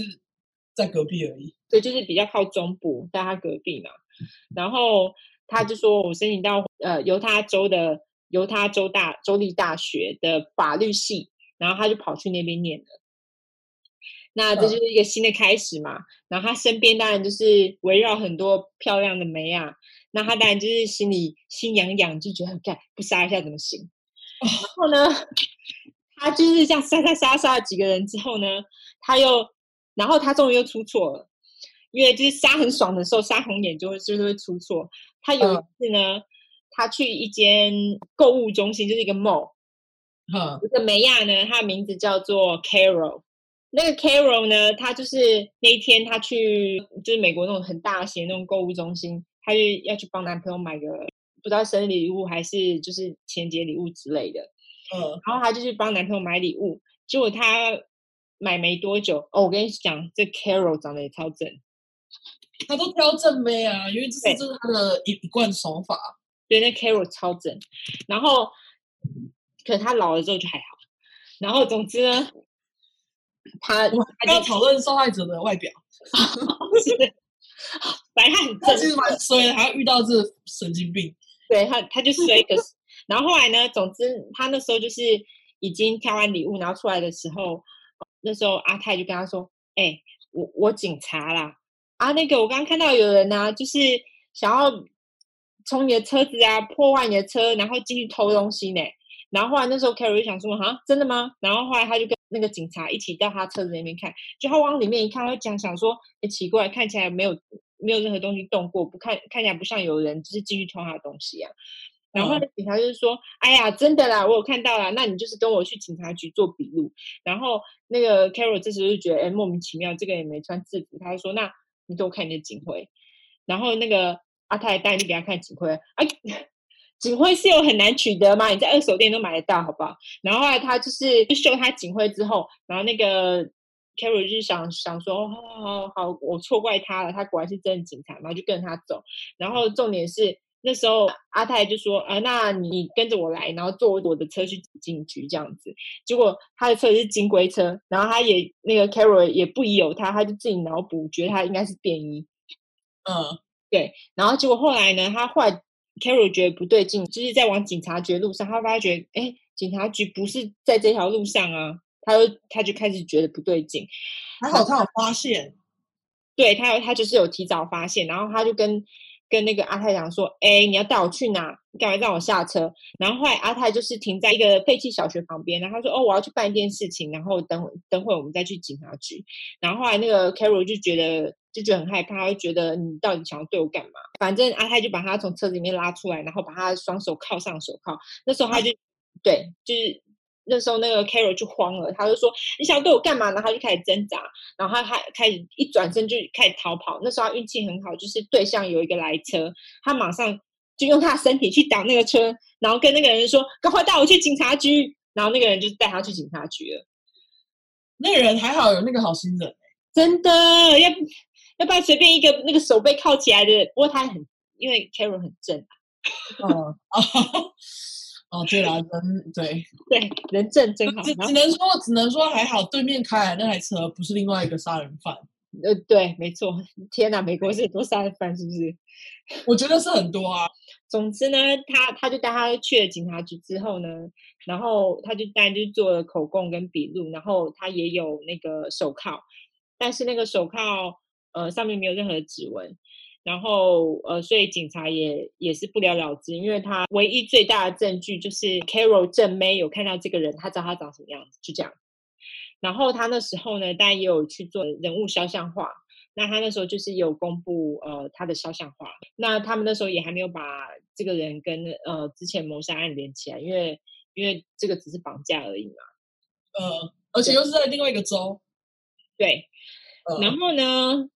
在隔壁而已，对，就是比较靠中部，在他隔壁嘛。然后他就说，我申请到呃犹他州的犹他州大州立大学的法律系，然后他就跑去那边念了。那这就是一个新的开始嘛。嗯、然后他身边当然就是围绕很多漂亮的梅啊。那他当然就是心里心痒痒，就觉得干不杀一下怎么行？然后呢，他就是这样杀杀杀杀了几个人之后呢，他又。然后他终于又出错了，因为就是杀很爽的时候，杀红眼就会就是会出错。他有一次呢，嗯、他去一间购物中心，就是一个 mall，嗯，这个梅亚呢，她的名字叫做 Carol。那个 Carol 呢，她就是那一天她去就是美国那种很大型那种购物中心，她就要去帮男朋友买个不知道生日礼物还是就是情人节礼物之类的，嗯，然后她就去帮男朋友买礼物，结果她。买没多久哦，我跟你讲，这 Carol 长得也超正，他都挑正妹啊，因为这是这是他的一一贯手法。对，那 Carol 超正，然后可是他老了之后就还好。然后总之呢，他要讨论受害者的外表，是，反正他很正，他其实蛮衰的，还要遇到这神经病。对他，他就衰。可是，然后后来呢，总之他那时候就是已经挑完礼物，然后出来的时候。那时候阿泰就跟他说：“哎、我我警察啦，啊，那个我刚刚看到有人呢、就是想要从你的车子啊破坏你的车，然后进去偷东西呢。然后后来那时候 Carol 就想说：哈，真的吗？然后后来他就跟那个警察一起到他车子那边看，就他往里面一看，他讲想说：哎、欸，奇怪，看起来没有没有任何东西动过，不看看起来不像有人就是进去偷他的东西啊。”然后警察就是说：“哎呀，真的啦，我有看到啦。那你就是跟我去警察局做笔录。”然后那个 Carol 这时候就觉得，哎，莫名其妙，这个也没穿制服。他就说：“那你给我看你的警徽。”然后那个阿泰带你给他看警徽。哎，警徽是有很难取得吗？你在二手店都买得到，好不好？然后后来他就是就秀他警徽之后，然后那个 Carol 就是想想说：“好好好，我错怪他了，他果然是真的警察。”然后就跟着他走。然后重点是。那时候阿泰就说：“啊，那你跟着我来，然后坐我的车去警局这样子。”结果他的车是金龟车，然后他也那个 Carol 也不疑有他，他就自己脑补，觉得他应该是便衣。嗯，对。然后结果后来呢，他后来 Carol 觉得不对劲，就是在往警察局路上，他发觉哎，警察局不是在这条路上啊，他就他就开始觉得不对劲。还好他有发现，对他有他就是有提早发现，然后他就跟。跟那个阿泰讲说：“哎，你要带我去哪？你赶快让我下车。”然后后来阿泰就是停在一个废弃小学旁边，然后他说：“哦，我要去办一件事情，然后等等会我们再去警察局。”然后后来那个 Carol 就觉得就觉得很害怕，就觉得你到底想要对我干嘛？反正阿泰就把他从车子里面拉出来，然后把他双手铐上手铐。那时候他就对，就是。那时候那个 Carol 就慌了，他就说：“你想要对我干嘛呢？”然后他就开始挣扎，然后他还开始一转身就开始逃跑。那时候他运气很好，就是对象有一个来车，他马上就用他的身体去挡那个车，然后跟那个人说：“赶快带我去警察局。”然后那个人就带他去警察局了。那个人还好有那个好心人，真的要要不然随便一个那个手背铐起来的。不过他很因为 Carol 很正啊。哦哦，对啦，人对 对人证真好，只只能说只能说还好，对面开来那台车不是另外一个杀人犯。呃，对，没错。天哪，美国是很多杀人犯，是不是？我觉得是很多啊。总之呢，他他就带他去了警察局之后呢，然后他就带就做了口供跟笔录，然后他也有那个手铐，但是那个手铐呃，上面没有任何指纹，然后呃，所以警察也也是不了了之，因为他唯一最大的证据就是 Carol 正妹有看到这个人，他知道他长什么样子，就这样。然后他那时候呢，当然也有去做人物肖像画。那他那时候就是有公布呃他的肖像画。那他们那时候也还没有把这个人跟呃之前谋杀案连起来，因为因为这个只是绑架而已嘛。呃，而且又是在另外一个州。对。呃、然后呢，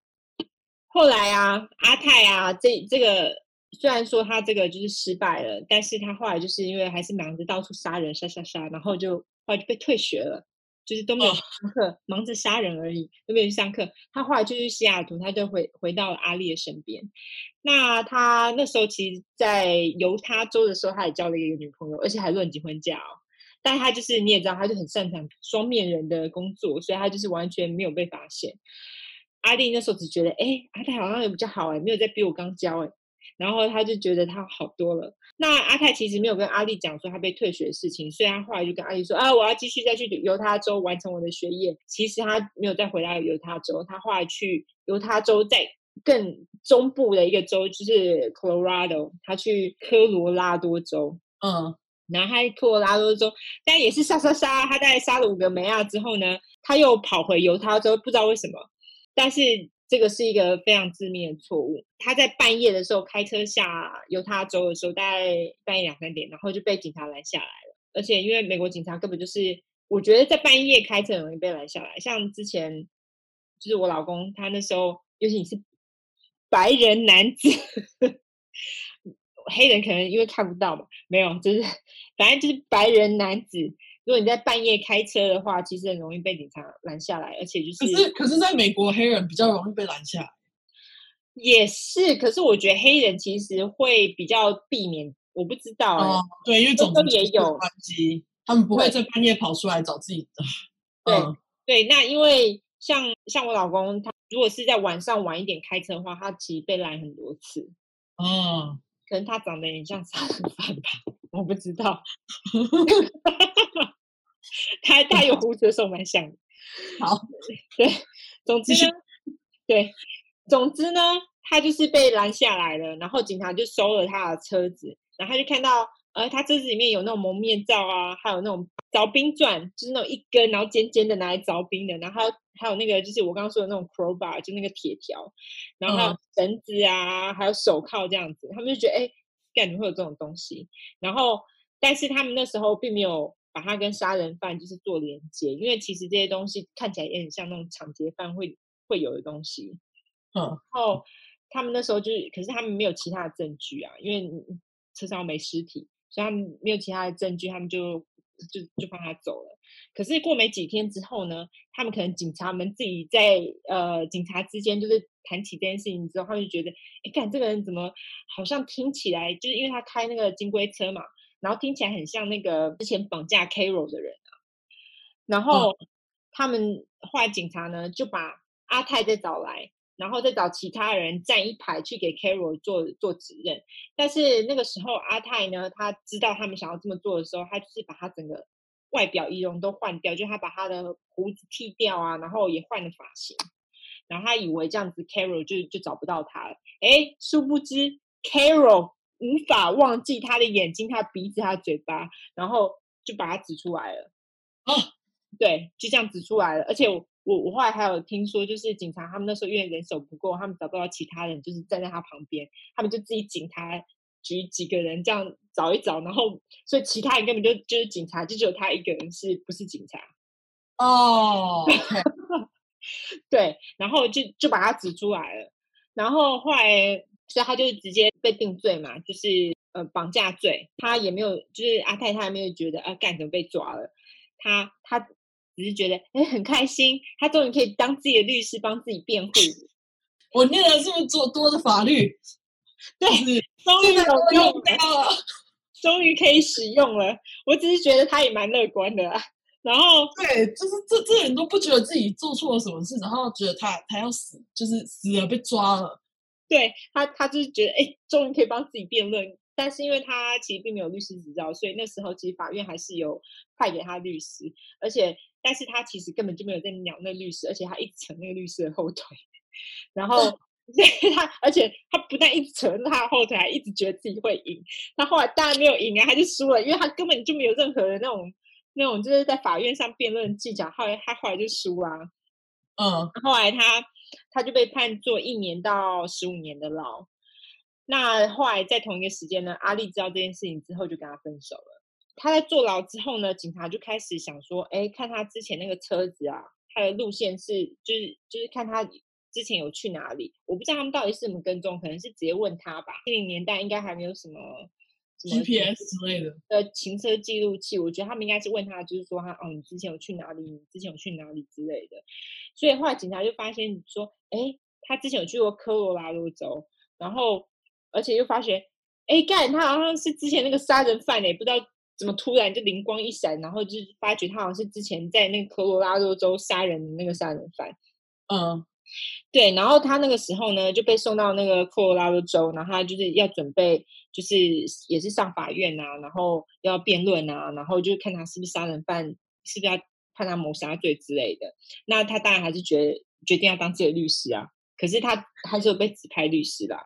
后来啊，阿泰啊，这这个虽然说他这个就是失败了，但是他后来就是因为还是忙着到处杀人，杀杀杀，然后就后来就被退学了。就是都没有上课，哦、忙着杀人而已，都没有去上课。他后来就去西雅图，他就回回到了阿丽的身边。那他那时候其实，在犹他州的时候，他也交了一个女朋友，而且还论及婚嫁哦。但他就是你也知道，他就很擅长双面人的工作，所以他就是完全没有被发现。阿丽那时候只觉得，哎，阿泰好像也比较好哎，没有在逼我刚教哎。然后他就觉得他好多了。那阿泰其实没有跟阿丽讲说他被退学的事情，所以他后来就跟阿丽说：“啊，我要继续再去犹他州完成我的学业。”其实他没有再回到犹他州，他后来去犹他州在更中部的一个州，就是 Colorado，他去科罗拉多州。嗯，然后他科罗拉多州，但也是杀杀杀，他大概杀了五个梅亚之后呢，他又跑回犹他州，不知道为什么，但是。这个是一个非常致命的错误。他在半夜的时候开车下犹他州的时候，大概半夜两三点，然后就被警察拦下来了。而且因为美国警察根本就是，我觉得在半夜开车很容易被拦下来。像之前就是我老公，他那时候，尤其你是白人男子，黑人可能因为看不到嘛，没有，就是 反正就是白人男子。如果你在半夜开车的话，其实很容易被警察拦下来，而且就是可是可是在美国黑人比较容易被拦下来，也是。可是我觉得黑人其实会比较避免，我不知道、欸、哦，对，因为种族也有关系，他们不会在半夜跑出来找自己的。对、嗯、对，那因为像像我老公，他如果是在晚上晚一点开车的话，他其实被拦很多次。嗯，可能他长得有点像杀人犯吧，我不知道。他他有胡子的时候蛮像的，好，对，总之呢，对，总之呢，他就是被拦下来了，然后警察就收了他的车子，然后他就看到，呃，他车子里面有那种蒙面罩啊，还有那种凿冰钻，就是那种一根然后尖尖的拿来凿冰的，然后还有那个就是我刚刚说的那种 crowbar，就那个铁条，然后还有绳子啊，嗯、还有手铐这样子，他们就觉得，哎，干，怎么会有这种东西？然后，但是他们那时候并没有。把它跟杀人犯就是做连接，因为其实这些东西看起来也很像那种抢劫犯会会有的东西。嗯，然后他们那时候就是，可是他们没有其他的证据啊，因为车上没尸体，所以他们没有其他的证据，他们就就就放他走了。可是过没几天之后呢，他们可能警察们自己在呃警察之间就是谈起这件事情之后，他们就觉得，哎，看这个人怎么好像听起来就是因为他开那个金龟车嘛。然后听起来很像那个之前绑架 Carol 的人啊，然后他们后来警察呢就把阿泰再找来，然后再找其他人站一排去给 Carol 做做指认。但是那个时候阿泰呢，他知道他们想要这么做的时候，他就是把他整个外表仪容都换掉，就他把他的胡子剃掉啊，然后也换了发型，然后他以为这样子 Carol 就就找不到他了。哎，殊不知 Carol。无法忘记他的眼睛、他的鼻子、他的嘴巴，然后就把他指出来了。啊，对，就这样指出来了。而且我我我后来还有听说，就是警察他们那时候因为人手不够，他们找不到其他人，就是站在他旁边，他们就自己警察局几个人这样找一找，然后所以其他人根本就就是警察，就只有他一个人是不是警察？哦，对，然后就就把他指出来了，然后后来。所以他就直接被定罪嘛，就是呃绑架罪。他也没有，就是阿泰他也没有觉得啊干什么被抓了，他他只是觉得哎很开心，他终于可以当自己的律师帮自己辩护。我念了这么多多的法律，对，终于有用到了，终于可以使用了。我只是觉得他也蛮乐观的，然后对，就是这这人都不觉得自己做错了什么事，然后觉得他他要死，就是死了被抓了。对他，他就是觉得，哎，终于可以帮自己辩论。但是因为他其实并没有律师执照，所以那时候其实法院还是有派给他律师。而且，但是他其实根本就没有在鸟那律师，而且他一直扯那个律师的后腿。然后他而且他不但一直扯他的后腿，还一直觉得自己会赢。他后来当然没有赢啊，他就输了，因为他根本就没有任何的那种那种就是在法院上辩论技巧。后来他后来就输了，嗯，后来他他就被判坐一年到十五年的牢。那后来在同一个时间呢，阿力知道这件事情之后就跟他分手了。他在坐牢之后呢，警察就开始想说，哎，看他之前那个车子啊，他的路线是就是就是看他之前有去哪里。我不知道他们到底是怎么跟踪，可能是直接问他吧。那个年代应该还没有什么 GPS 之类的呃行车记录器，我觉得他们应该是问他，就是说他哦，你之前有去哪里？你之前有去哪里之类的。所以后来警察就发现说，哎，他之前有去过科罗拉多州，然后而且又发现，哎，干他好像是之前那个杀人犯，也不知道。怎么突然就灵光一闪，然后就发觉他好像是之前在那个科罗拉多州杀人的那个杀人犯。嗯，对。然后他那个时候呢就被送到那个科罗拉多州，然后他就是要准备，就是也是上法院啊，然后要辩论啊，然后就看他是不是杀人犯，是不是要判他谋杀罪之类的。那他当然还是决决定要当自己的律师啊。可是他还是有被指派律师啦。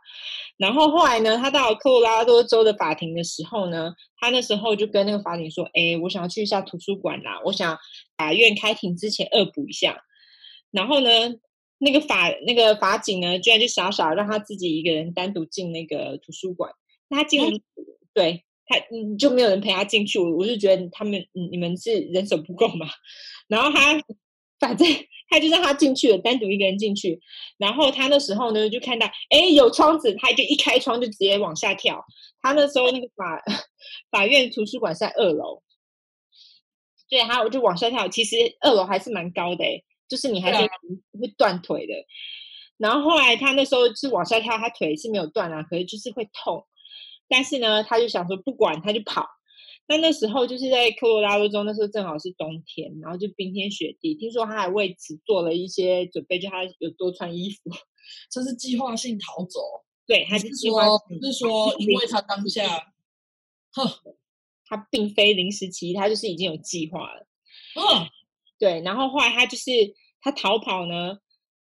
然后后来呢，他到科罗拉多州的法庭的时候呢，他那时候就跟那个法庭说：“哎，我想要去一下图书馆啦，我想法院开庭之前恶补一下。”然后呢，那个法那个法警呢，居然就傻傻让他自己一个人单独进那个图书馆。那他进，嗯、对他嗯就没有人陪他进去。我我就觉得他们你们是人手不够嘛。然后他反正。他就让他进去了，单独一个人进去。然后他那时候呢，就看到哎有窗子，他就一开窗就直接往下跳。他那时候那个法 法院图书馆是在二楼，对，他我就往下跳。其实二楼还是蛮高的，哎，就是你还是会断腿的。然后后来他那时候是往下跳，他腿是没有断啊，可是就是会痛。但是呢，他就想说不管，他就跑。那那时候就是在科罗拉多州，那时候正好是冬天，然后就冰天雪地。听说他还为此做了一些准备，就他有多穿衣服，这是计划性逃走。对，他是计划是说因为他当下，哼，他并非临时起意，他就是已经有计划了。嗯，对。然后后来他就是他逃跑呢。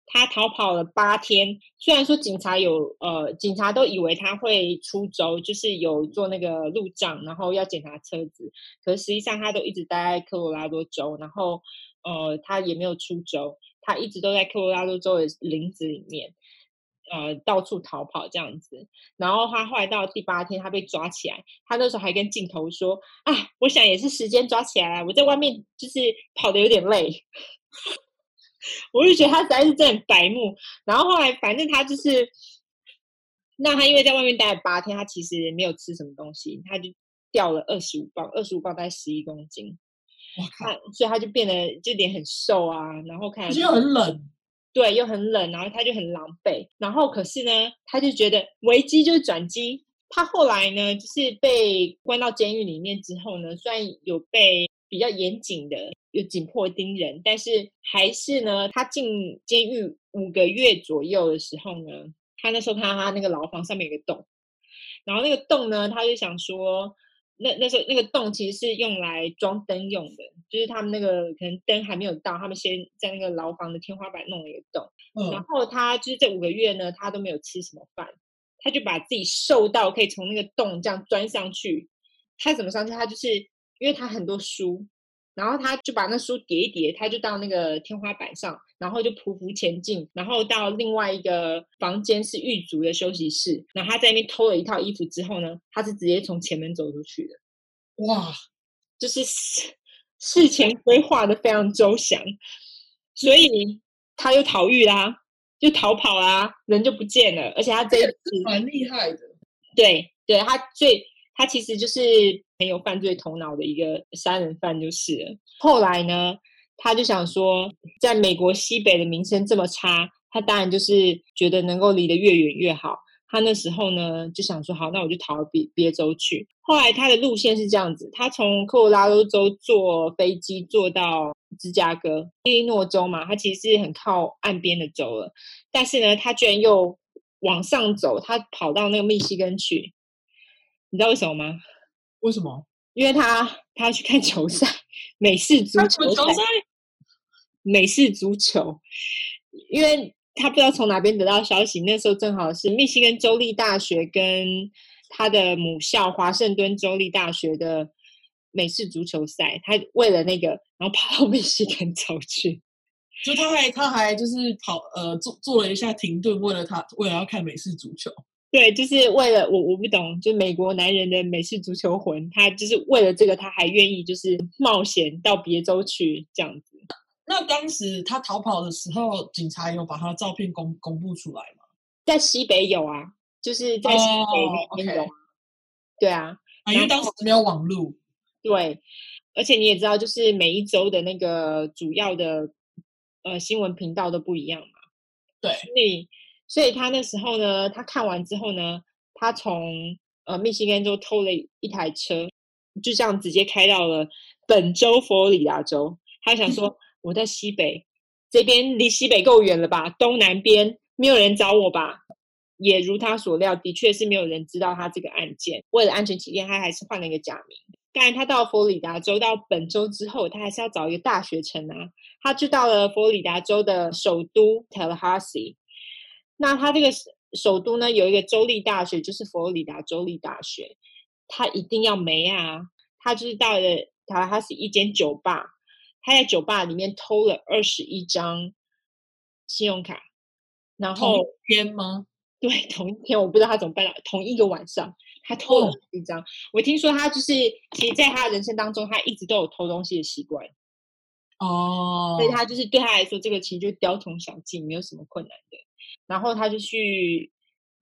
他逃跑了八天，虽然说警察有呃，警察都以为他会出州，就是有做那个路障，然后要检查车子，可实际上他都一直待在科罗拉多州，然后呃，他也没有出州，他一直都在科罗拉多州的林子里面，呃，到处逃跑这样子。然后他后来到第八天，他被抓起来，他那时候还跟镜头说：“啊，我想也是时间抓起来了，我在外面就是跑的有点累。”我就觉得他实在是真的很白目，然后后来反正他就是，那他因为在外面待了八天，他其实没有吃什么东西，他就掉了二十五磅，二十五磅大概十一公斤，哇靠！所以他就变得就脸很瘦啊，然后看又很冷，对，又很冷，然后他就很狼狈，然后可是呢，他就觉得危机就是转机，他后来呢，就是被关到监狱里面之后呢，虽然有被比较严谨的。有紧迫盯人，但是还是呢，他进监狱五个月左右的时候呢，他那时候看到他那个牢房上面有个洞，然后那个洞呢，他就想说，那那时候那个洞其实是用来装灯用的，就是他们那个可能灯还没有到，他们先在那个牢房的天花板弄了一个洞，嗯，然后他就是这五个月呢，他都没有吃什么饭，他就把自己瘦到可以从那个洞这样钻上去，他怎么上去？他就是因为他很多书。然后他就把那书叠一叠，他就到那个天花板上，然后就匍匐前进，然后到另外一个房间是狱卒的休息室。然后他在那边偷了一套衣服之后呢，他是直接从前门走出去的。哇，就是 事事前规划的非常周详，所以他又逃狱啦，就逃跑啦，人就不见了。而且他这一次蛮厉害的，对，对他最。他其实就是很有犯罪头脑的一个杀人犯，就是了。后来呢，他就想说，在美国西北的名声这么差，他当然就是觉得能够离得越远越好。他那时候呢，就想说，好，那我就逃到别别州去。后来他的路线是这样子：他从科罗拉多州坐飞机坐到芝加哥，伊利诺州嘛，他其实是很靠岸边的州了。但是呢，他居然又往上走，他跑到那个密西根去。你知道为什么吗？为什么？因为他他要去看球赛，美式足球赛。美式足球，因为他不知道从哪边得到消息，那时候正好是密西根州立大学跟他的母校华盛顿州立大学的美式足球赛，他为了那个，然后跑到 密西根州去，就他还他还就是跑呃做做了一下停顿，为了他为了要看美式足球，对，就是为了我我不懂，就美国男人的美式足球魂，他就是为了这个，他还愿意就是冒险到别州去这样子。那当时他逃跑的时候，警察有把他的照片公公布出来吗？在西北有啊，就是在西北那边有。Oh, okay. 对啊，啊，因为当时没有网络。对，而且你也知道，就是每一周的那个主要的呃新闻频道都不一样嘛。对，所以所以他那时候呢，他看完之后呢，他从呃密西根州偷了一台车，就这样直接开到了本州佛罗里达州。他想说。我在西北这边，离西北够远了吧？东南边没有人找我吧？也如他所料，的确是没有人知道他这个案件。为了安全起见，他还是换了一个假名。当然，他到佛罗里达州到本州之后，他还是要找一个大学城啊。他就到了佛罗里达州的首都 Tallahassee。那他这个首都呢，有一个州立大学，就是佛罗里达州立大学。他一定要没啊！他就是到了 Tallahassee 一间酒吧。他在酒吧里面偷了二十一张信用卡，然后同一天吗？对，同一天，我不知道他怎么办了，同一个晚上他偷了一张。哦、我听说他就是，其实在他的人生当中，他一直都有偷东西的习惯。哦，所以他就是对他来说，这个其实就雕虫小技，没有什么困难的。然后他就去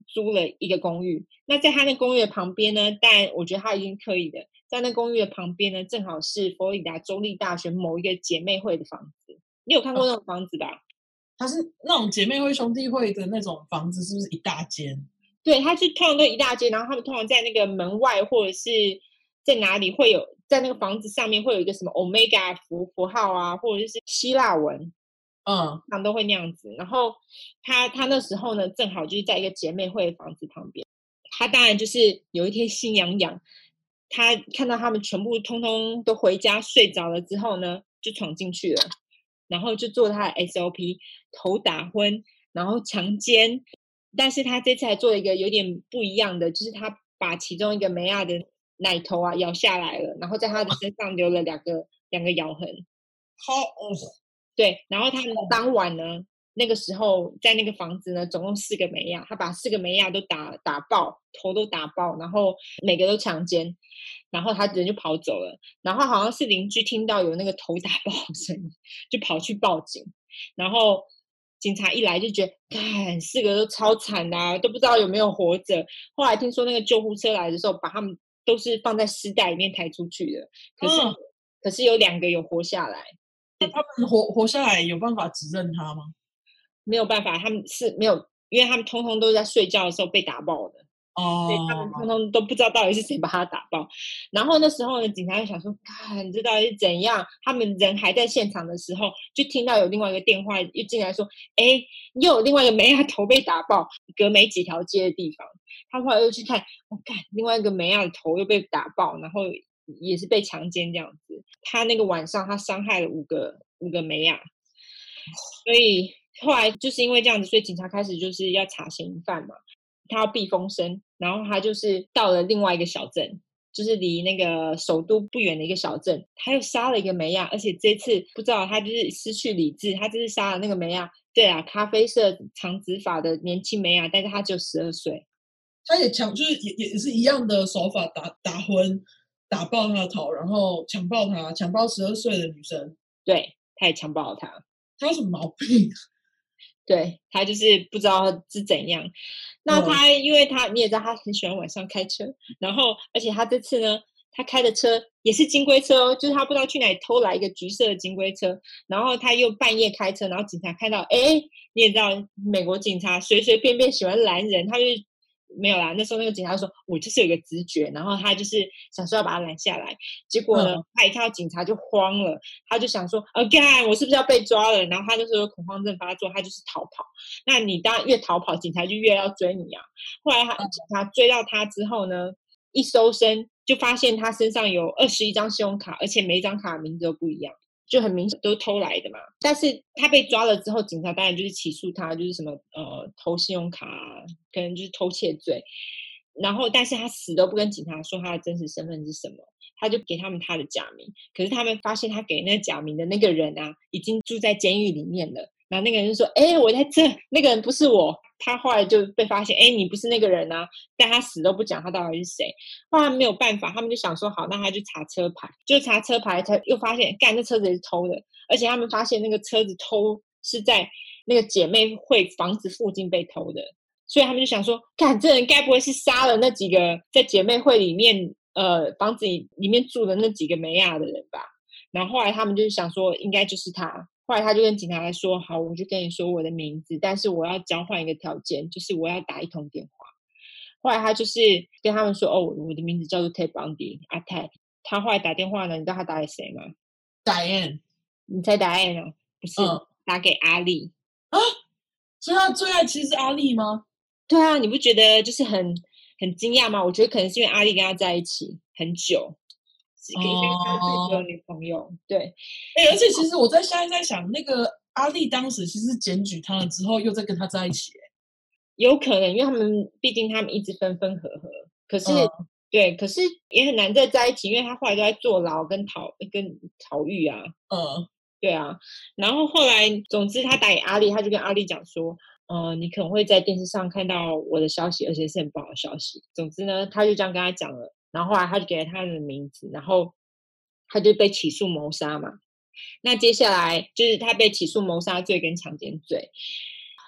租了一个公寓。那在他那公寓的旁边呢，但我觉得他已经可以的。在那公寓的旁边呢，正好是佛罗里达州立大学某一个姐妹会的房子。你有看过那种房子吧？它是那种姐妹会兄弟会的那种房子，是不是一大间？对，它是通常都一大间，然后他们通常在那个门外或者是在哪里会有，在那个房子上面会有一个什么 Omega 符符号啊，或者是希腊文，嗯，他们都会那样子。然后他他那时候呢，正好就是在一个姐妹会的房子旁边。他当然就是有一天心痒痒。他看到他们全部通通都回家睡着了之后呢，就闯进去了，然后就做他的 SOP，头打昏，然后强奸。但是他这次还做了一个有点不一样的，就是他把其中一个梅亚的奶头啊咬下来了，然后在他的身上留了两个两个咬痕。好，哦，对，然后他们当晚呢，那个时候在那个房子呢，总共四个梅亚，他把四个梅亚都打打爆，头都打爆，然后每个都强奸。然后他人就跑走了，然后好像是邻居听到有那个头打爆的声音，就跑去报警。然后警察一来就觉得，看四个都超惨的啊，都不知道有没有活着。后来听说那个救护车来的时候，把他们都是放在尸袋里面抬出去的。可是，嗯、可是有两个有活下来。那他们活活下来有办法指认他吗？没有办法，他们是没有，因为他们通通都在睡觉的时候被打爆的。哦，所以他们通通都不知道到底是谁把他打爆。然后那时候呢，警察就想说，看这到底是怎样？他们人还在现场的时候，就听到有另外一个电话又进来说，哎，又有另外一个梅亚头被打爆，隔没几条街的地方。他后来又去看，我、哦、看另外一个梅亚的头又被打爆，然后也是被强奸这样子。他那个晚上他伤害了五个五个梅亚，所以后来就是因为这样子，所以警察开始就是要查嫌疑犯嘛。他要避风声，然后他就是到了另外一个小镇，就是离那个首都不远的一个小镇，他又杀了一个梅亚，而且这次不知道他就是失去理智，他就是杀了那个梅亚。对啊，咖啡色长直发的年轻梅亚，但是他只有十二岁。他也强，就是也也是一样的手法，打打昏、打爆他的头，然后强暴他，强暴十二岁的女生。对，他也强暴了他。他有什么毛病？对，他就是不知道是怎样。那他，因为他你也知道，他很喜欢晚上开车，然后而且他这次呢，他开的车也是金龟车哦，就是他不知道去哪里偷来一个橘色的金龟车，然后他又半夜开车，然后警察看到，哎，你也知道，美国警察随随便便喜欢拦人，他就。没有啦，那时候那个警察说，我就是有个直觉，然后他就是想说要把他拦下来，结果呢，嗯、他一看到警察就慌了，他就想说，，again，，我是不是要被抓了？然后他就说恐慌症发作，他就是逃跑。那你当然越逃跑，警察就越要追你啊。后来他警察追到他之后呢，一搜身就发现他身上有二十一张信用卡，而且每一张卡的名字都不一样。就很明显都偷来的嘛。但是他被抓了之后，警察当然就是起诉他，就是什么呃偷信用卡啊，可能就是偷窃罪。然后，但是他死都不跟警察说他的真实身份是什么，他就给他们他的假名。可是他们发现他给那假名的那个人啊，已经住在监狱里面了。然后那个人就说：“哎，我在这，那个人不是我。”他后来就被发现：“哎，你不是那个人啊！”但他死都不讲他到底是谁。后来没有办法，他们就想说：“好，那他就查车牌，就查车牌，才又发现，干，这车子也是偷的。而且他们发现那个车子偷是在那个姐妹会房子附近被偷的，所以他们就想说：干，这人该不会是杀了那几个在姐妹会里面呃房子里里面住的那几个梅亚的人吧？然后后来他们就想说，应该就是他。”后来他就跟警察来说：“好，我就跟你说我的名字，但是我要交换一个条件，就是我要打一通电话。”后来他就是跟他们说：“哦，我的名字叫做 Ted Bundy，阿泰。”他后来打电话呢，你知道他打给谁吗？Diane，你猜 Diane 哦？不是，嗯、打给阿丽啊？所以他最爱其实是阿丽吗？对啊，你不觉得就是很很惊讶吗？我觉得可能是因为阿丽跟他在一起很久。可以跟他自己的女朋友，哦、对，哎、欸，而且其实我在现在在想，那个阿丽当时其实检举他了之后，又在跟他在一起，有可能，因为他们毕竟他们一直分分合合，可是、嗯、对，可是也很难再在一起，因为他后来都在坐牢跟逃跟逃狱啊，嗯，对啊，然后后来，总之他打给阿丽，他就跟阿丽讲说，呃，你可能会在电视上看到我的消息，而且是很不好的消息。总之呢，他就这样跟他讲了。然后后来他就给了他的名字，然后他就被起诉谋杀嘛。那接下来就是他被起诉谋杀罪跟强奸罪。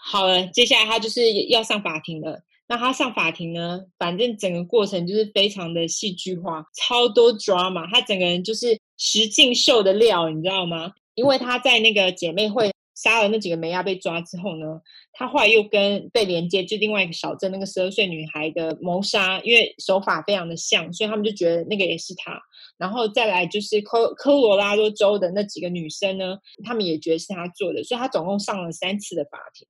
好了，接下来他就是要上法庭了。那他上法庭呢，反正整个过程就是非常的戏剧化，超多 drama。他整个人就是实境秀的料，你知道吗？因为他在那个姐妹会。杀了那几个梅亚被抓之后呢，他后来又跟被连接就另外一个小镇那个十二岁女孩的谋杀，因为手法非常的像，所以他们就觉得那个也是他。然后再来就是科科罗拉多州的那几个女生呢，他们也觉得是他做的，所以他总共上了三次的法庭。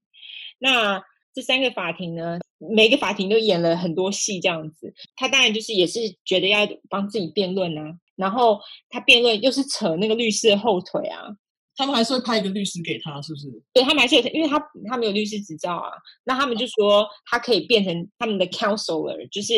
那这三个法庭呢，每个法庭都演了很多戏这样子。他当然就是也是觉得要帮自己辩论啊，然后他辩论又是扯那个律师的后腿啊。他们还是会派一个律师给他，是不是？对，他们还是有，因为他他没有律师执照啊。那他们就说他可以变成他们的 counselor，就是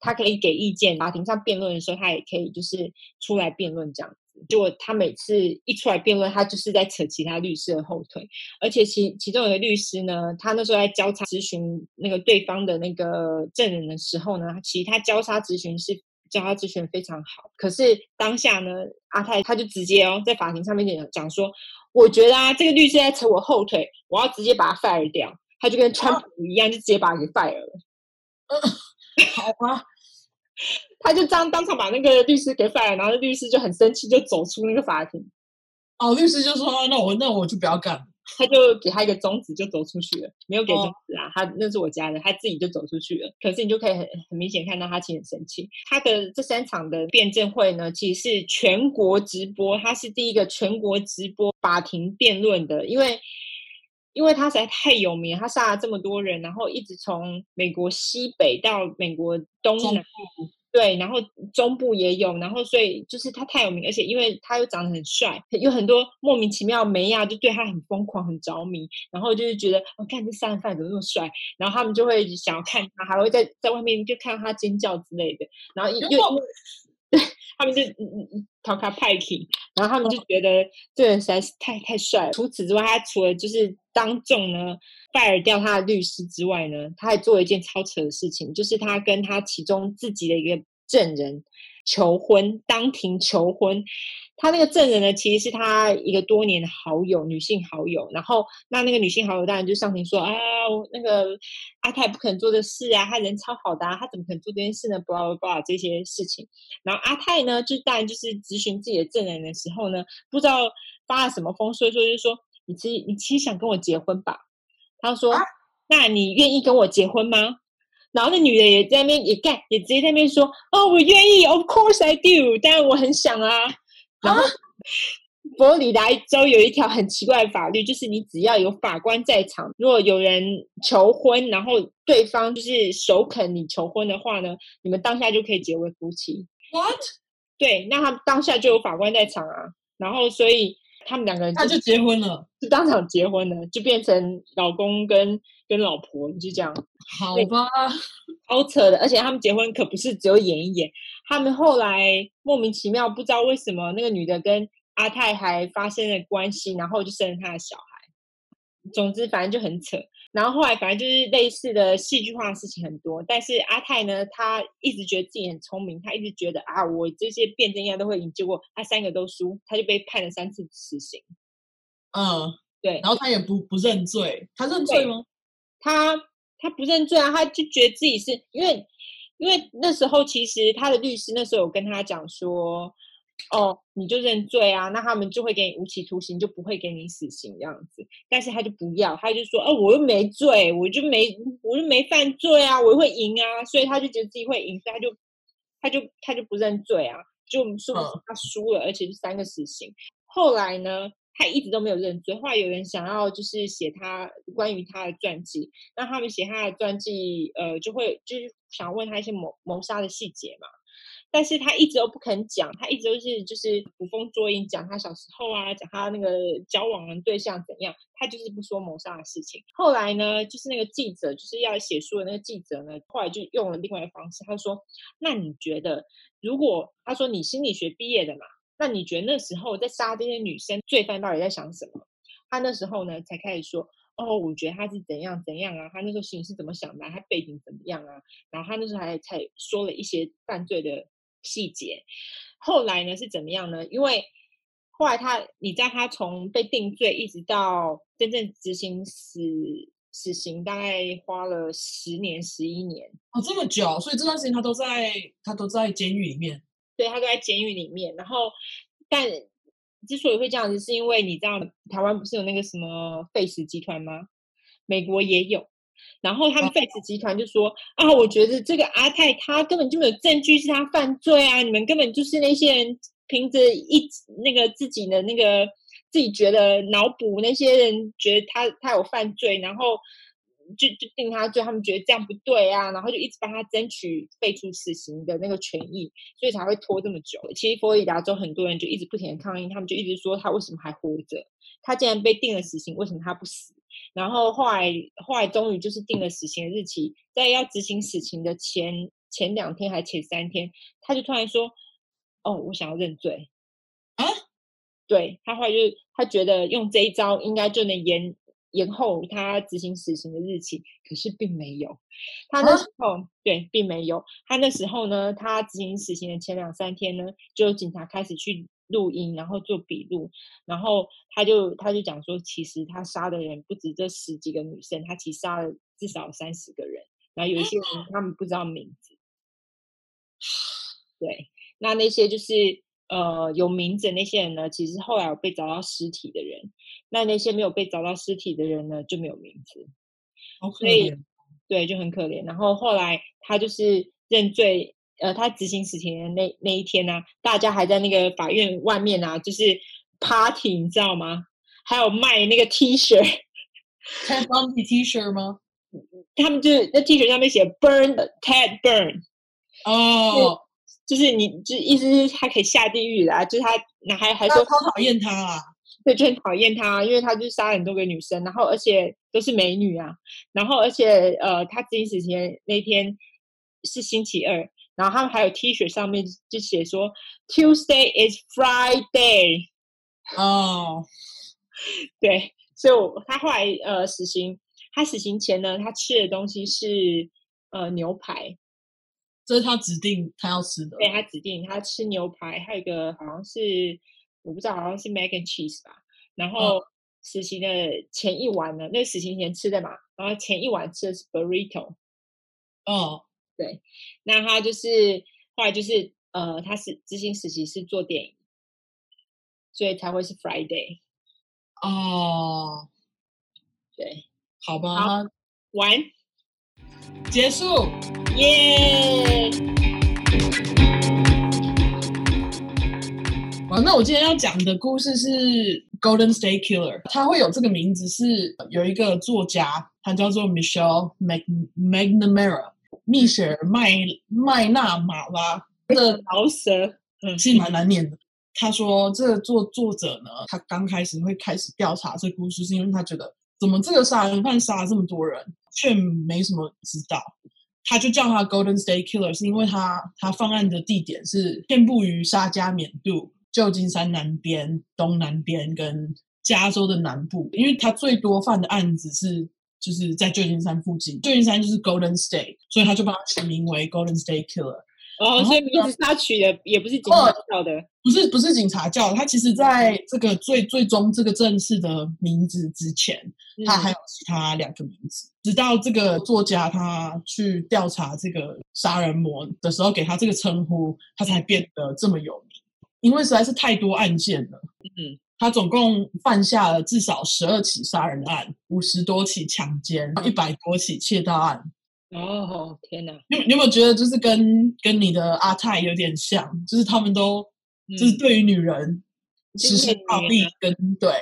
他可以给意见。法庭上辩论的时候，他也可以就是出来辩论这样子。结果他每次一出来辩论，他就是在扯其他律师的后腿。而且其其中有个律师呢，他那时候在交叉咨询那个对方的那个证人的时候呢，其实他交叉咨询是。叫他之前非常好，可是当下呢，阿泰他就直接哦，在法庭上面讲讲说，我觉得啊，这个律师在扯我后腿，我要直接把他 fire 掉。他就跟川普一样，啊、就直接把他给 fire 了。嗯，好吧，他就这样当场把那个律师给 fire，然后律师就很生气，就走出那个法庭。哦，律师就说：“那我那我就不要干。”他就给他一个中指，就走出去了，没有给中指啊，他那是我家的，他自己就走出去了。可是你就可以很很明显看到他其实很生气。他的这三场的辩证会呢，其实是全国直播，他是第一个全国直播法庭辩论的，因为因为他实在太有名，他杀了这么多人，然后一直从美国西北到美国东南。对，然后中部也有，然后所以就是他太有名，而且因为他又长得很帅，有很多莫名其妙的梅亚就对他很疯狂、很着迷，然后就是觉得，我、哦、看这杀人犯怎么那么帅，然后他们就会想要看他，还会在在外面就看到他尖叫之类的，然后又 他们就嗯嗯嗯讨卡派克，然后他们就觉得这人实在是太太帅了。除此之外，他除了就是当众呢。fire 掉他的律师之外呢，他还做了一件超扯的事情，就是他跟他其中自己的一个证人求婚，当庭求婚。他那个证人呢，其实是他一个多年的好友，女性好友。然后那那个女性好友当然就上庭说啊，那个阿泰不可能做的事啊，他人超好的啊，他怎么可能做这件事呢？blah blah blah 这些事情。然后阿泰呢，就当然就是咨询自己的证人的时候呢，不知道发了什么疯，所以说就说，你其实你其实想跟我结婚吧？他说：“啊、那你愿意跟我结婚吗？”然后那女的也在那边也干，也直接在那边说：“哦，我愿意，Of course I do。当然我很想啊。”然后佛罗里达州有一条很奇怪的法律，就是你只要有法官在场，如果有人求婚，然后对方就是首肯你求婚的话呢，你们当下就可以结为夫妻。What？对，那他当下就有法官在场啊。然后所以。他们两个人他就结婚了，就当场结婚了，就变成老公跟跟老婆，你就这样。好吧，好扯的，而且他们结婚可不是只有演一演，他们后来莫名其妙不知道为什么那个女的跟阿泰还发生了关系，然后就生了他的小孩。总之，反正就很扯。然后后来，反正就是类似的戏剧化的事情很多。但是阿泰呢，他一直觉得自己很聪明，他一直觉得啊，我这些辩证应该都会赢。结果他三个都输，他就被判了三次死刑。嗯，对。然后他也不不认罪，他认罪吗？他他不认罪啊，他就觉得自己是因为因为那时候其实他的律师那时候有跟他讲说。哦，你就认罪啊，那他们就会给你无期徒刑，就不会给你死刑这样子。但是他就不要，他就说，哦，我又没罪，我就没，我就没犯罪啊，我会赢啊，所以他就觉得自己会赢，所以他就，他就，他就不认罪啊，就说他输了，而且是三个死刑。后来呢，他一直都没有认罪。后来有人想要就是写他关于他的传记，那他们写他的传记，呃，就会就是想问他一些谋谋杀的细节嘛。但是他一直都不肯讲，他一直都是就是捕风捉影，讲他小时候啊，讲他那个交往的对象怎样，他就是不说谋杀的事情。后来呢，就是那个记者，就是要写书的那个记者呢，后来就用了另外一个方式，他说：“那你觉得，如果他说你心理学毕业的嘛，那你觉得那时候在杀这些女生罪犯到底在想什么？”他那时候呢才开始说：“哦，我觉得他是怎样怎样啊，他那时候心里是怎么想的，他背景怎么样啊？”然后他那时候还才说了一些犯罪的。细节，后来呢是怎么样呢？因为后来他，你知道他从被定罪一直到真正执行死死刑，大概花了十年、十一年哦，这么久，所以这段时间他都在他都在监狱里面，对，他都在监狱里面。然后，但之所以会这样子，是因为你知道台湾不是有那个什么废死集团吗？美国也有。然后他们废死集团就说啊，我觉得这个阿泰他根本就没有证据是他犯罪啊，你们根本就是那些人凭着一那个自己的那个自己觉得脑补，那些人觉得他他有犯罪，然后就就定他罪，他们觉得这样不对啊，然后就一直帮他争取废除死刑的那个权益，所以才会拖这么久。其实佛罗里达州很多人就一直不停的抗议，他们就一直说他为什么还活着？他竟然被定了死刑，为什么他不死？然后后来，后来终于就是定了死刑的日期，在要执行死刑的前前两天还前三天，他就突然说：“哦，我想要认罪。”啊？对，他后来就他觉得用这一招应该就能延延后他执行死刑的日期，可是并没有。他那时候、啊、对，并没有。他那时候呢，他执行死刑的前两三天呢，就有警察开始去。录音，然后做笔录，然后他就他就讲说，其实他杀的人不止这十几个女生，他其实杀了至少三十个人，然后有一些人他们不知道名字。对，那那些就是呃有名字的那些人呢，其实后来有被找到尸体的人，那那些没有被找到尸体的人呢，就没有名字。所以。对，就很可怜。然后后来他就是认罪。呃，他执行死刑的那那一天呢、啊，大家还在那个法院外面啊，就是 party，你知道吗？还有卖那个 T 恤，Ted Bundy T 恤吗？他们就是那 T 恤上面写 Burn Ted Burn，哦，就是你就意思是他可以下地狱啦，就是他那还还说超讨厌他啊，对，就很讨厌他，因为他就杀很多个女生，然后而且都是美女啊，然后而且呃，他执行死刑那天是星期二。然后他们还有 T 恤上面就写说 Tuesday is Friday，哦，对，所以他后来呃死刑，他死刑前呢，他吃的东西是呃牛排，这是他指定他要吃的，对，他指定他吃牛排，还有一个好像是我不知道，好像是 mac and cheese 吧。然后实习的前一晚呢，哦、那个死刑前吃的嘛，然后前一晚吃的是 burrito，哦。对，那他就是后来就是呃，他是执行实习是做电影，所以才会是 Friday。哦，对，好吧，好，完，结束，耶！那我今天要讲的故事是 Golden State Killer，他会有这个名字是有一个作家，他叫做 Michelle McNamara。蜜雪儿麦麦纳马拉的饶舌，嗯，是蛮难念的。他说这个作作者呢，他刚开始会开始调查这故事，是因为他觉得怎么这个杀人犯杀了这么多人，却没什么知道。他就叫他 Golden State Killer，是因为他他犯案的地点是遍布于沙加缅度、旧金山南边、东南边跟加州的南部，因为他最多犯的案子是就是在旧金山附近，旧金山就是 Golden State，所以他就把它取名为 Golden State Killer。哦，所以名字是他取的，也不是警察叫的，不是不是警察叫的。他其实在这个最最终这个正式的名字之前，嗯、他还有其他两个名字。直到这个作家他去调查这个杀人魔的时候，给他这个称呼，他才变得这么有名。因为实在是太多案件了，嗯，他总共犯下了至少十二起杀人案，五十多起强奸，一百多起窃盗案。哦天哪！你你有没有觉得就是跟跟你的阿泰有点像？就是他们都、嗯、就是对于女人实施暴力跟对，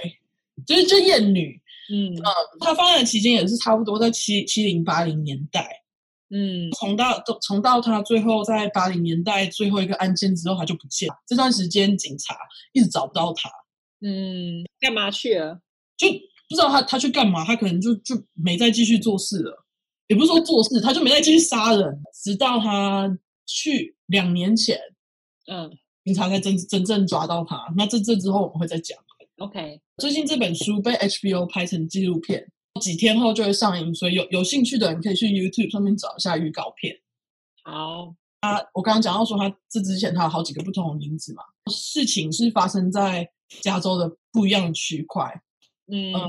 就是就厌女。嗯呃，他犯案的期间也是差不多在七七零八零年代。嗯，从到从到他最后在八零年代最后一个案件之后，他就不见了。这段时间警察一直找不到他。嗯，干嘛去了？就不知道他他去干嘛？他可能就就没再继续做事了。也不是说做事，他就没再继续杀人，直到他去两年前，嗯，警察才真真正抓到他。那这这之后我们会再讲。OK，最近这本书被 HBO 拍成纪录片，几天后就会上映，所以有有兴趣的人可以去 YouTube 上面找一下预告片。好，啊我刚刚讲到说他这之前他有好几个不同的名字嘛，事情是发生在加州的不一样的区块，嗯。嗯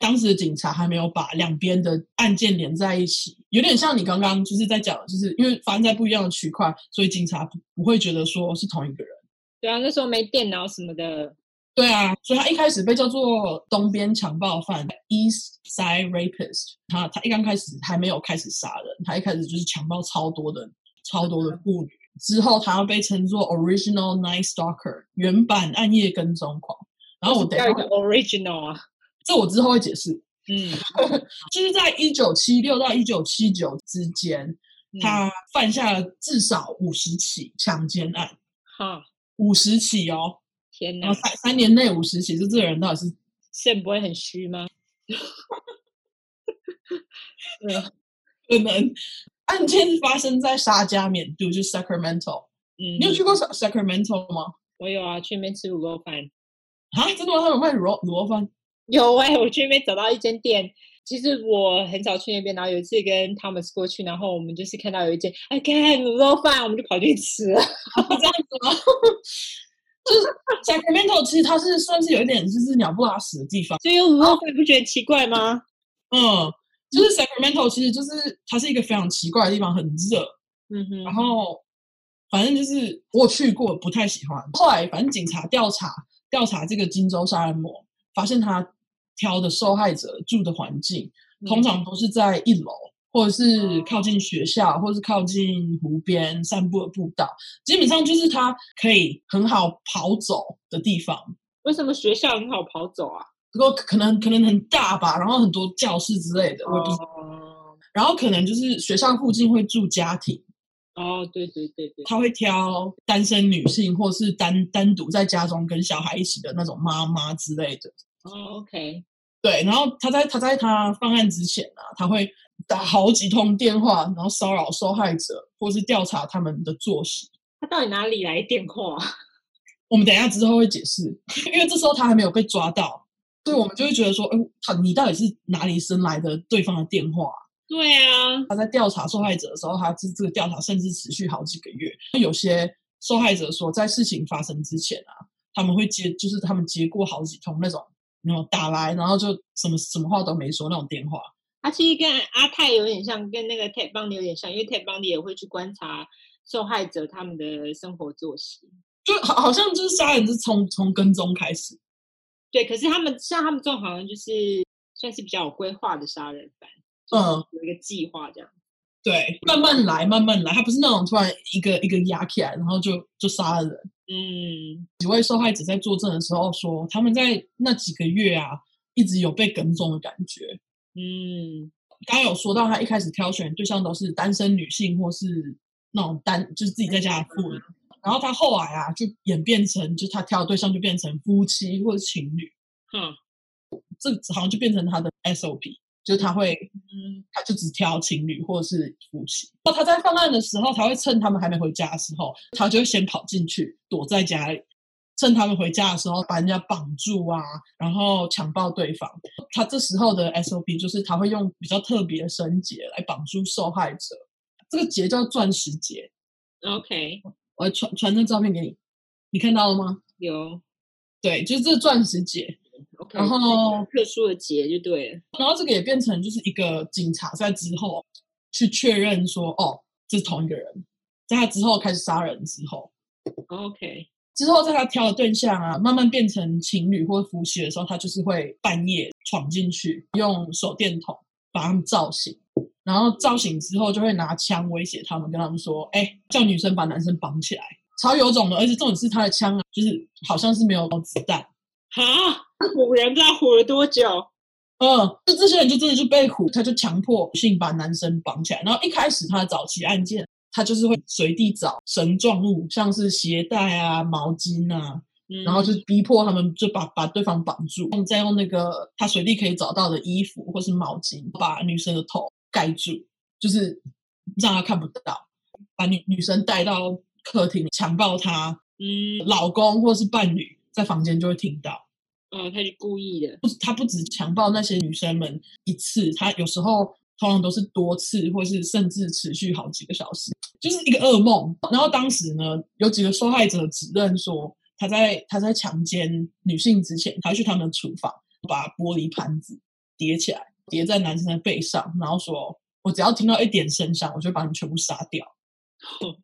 当时的警察还没有把两边的案件连在一起，有点像你刚刚就是在讲，就是因为发生在不一样的区块，所以警察不不会觉得说是同一个人。对啊，那时候没电脑什么的。对啊，所以他一开始被叫做东边强暴犯 （East Side Rapist）。他他一刚开始还没有开始杀人，他一开始就是强暴超多的超多的妇女。之后他要被称作 Original Night Stalker，原版暗夜跟踪狂。然后我等一下 Original 啊。这我之后会解释。嗯，就是在一九七六到一九七九之间，嗯、他犯下了至少五十起强奸案。哈，五十起哦！天哪，三三年内五十起，是这个人到底是肾不会很虚吗？可能案件发生在沙加缅度，就是 Sacramento。嗯，你有去过 Sacramento 吗？我有啊，去那边吃卤肉饭。啊，真的吗？他有卖卤肉卤肉饭？有哎、欸，我去那边找到一间店。其实我很少去那边，然后有一次跟 Thomas 过去，然后我们就是看到有一间，哎，看卤肉饭，我们就跑去吃了。这样子吗？就是 Sacramento 其实它是算是有一点就是鸟不拉屎的地方，所以有时候会不觉得奇怪吗？嗯，就是 Sacramento 其实就是它是一个非常奇怪的地方，很热。嗯哼。然后反正就是我去过，不太喜欢。后来反正警察调查调查这个荆州杀人魔。发现他挑的受害者住的环境，通常都是在一楼，或者是靠近学校，或者是靠近湖边散步的步道，基本上就是他可以很好跑走的地方。为什么学校很好跑走啊？不过可能可能很大吧，然后很多教室之类的，我也不知道。然后可能就是学校附近会住家庭。哦，对对对对，他会挑单身女性，或是单单独在家中跟小孩一起的那种妈妈之类的。哦，OK，对，然后他在他在他犯案之前啊，他会打好几通电话，然后骚扰受害者，或是调查他们的作息。他到底哪里来电话？我们等一下之后会解释，因为这时候他还没有被抓到，所以我们就会觉得说，哎，他你到底是哪里生来的对方的电话？对啊，他在调查受害者的时候，他这这个调查甚至持续好几个月。有些受害者说，在事情发生之前啊，他们会接，就是他们接过好几通那种。然后打来，然后就什么什么话都没说那种电话。他其实跟阿泰有点像，跟那个 Ted Bundy 有点像，因为 Ted Bundy 也会去观察受害者他们的生活作息，就好好像就是杀人是从从跟踪开始。对，可是他们像他们这种好像就是算是比较有规划的杀人犯，嗯，有一个计划这样。对，慢慢来，慢慢来，他不是那种突然一个一个压起来，然后就就杀了人。嗯，几位受害者在作证的时候说，他们在那几个月啊，一直有被跟踪的感觉。嗯，刚刚有说到，他一开始挑选对象都是单身女性或是那种单，就是自己在家的妇人。然后他后来啊，就演变成，就他挑的对象就变成夫妻或者情侣。嗯，这好像就变成他的 SOP，就是他会，嗯，他就只挑情侣或者是夫妻。然后他在犯案的时候，他会趁他们还没回家的时候，他就会先跑进去躲在家里，趁他们回家的时候把人家绑住啊，然后强暴对方。他这时候的 SOP 就是他会用比较特别的绳结来绑住受害者，这个结叫钻石结。OK，我传传张照片给你，你看到了吗？有，对，就是这钻石结。OK，然后特殊的结就对了。然后这个也变成就是一个警察在之后去确认说，哦，这是同一个人。在他之后开始杀人之后，OK，之后在他挑的对象啊，慢慢变成情侣或夫妻的时候，他就是会半夜闯进去，用手电筒把他们照醒。然后照醒之后，就会拿枪威胁他们，跟他们说：“哎，叫女生把男生绑起来，超有种的！而且重点是他的枪啊，就是好像是没有子弹。哈，唬人不知道唬了多久。嗯，就这些人就真的就被唬，他就强迫性把男生绑起来。然后一开始他的早期案件，他就是会随地找绳状物，像是鞋带啊、毛巾啊，嗯、然后就逼迫他们就把把对方绑住，再用那个他随地可以找到的衣服或是毛巾把女生的头。盖住，就是让他看不到，把女女生带到客厅强暴她，嗯，老公或是伴侣在房间就会听到。哦，他是故意的。不，他不止强暴那些女生们一次，他有时候通常都是多次，或是甚至持续好几个小时，就是一个噩梦。然后当时呢，有几个受害者指认说，他在他在强奸女性之前，他去他们的厨房把玻璃盘子叠起来。叠在男生的背上，然后说：“我只要听到一点声响，我就把你全部杀掉。”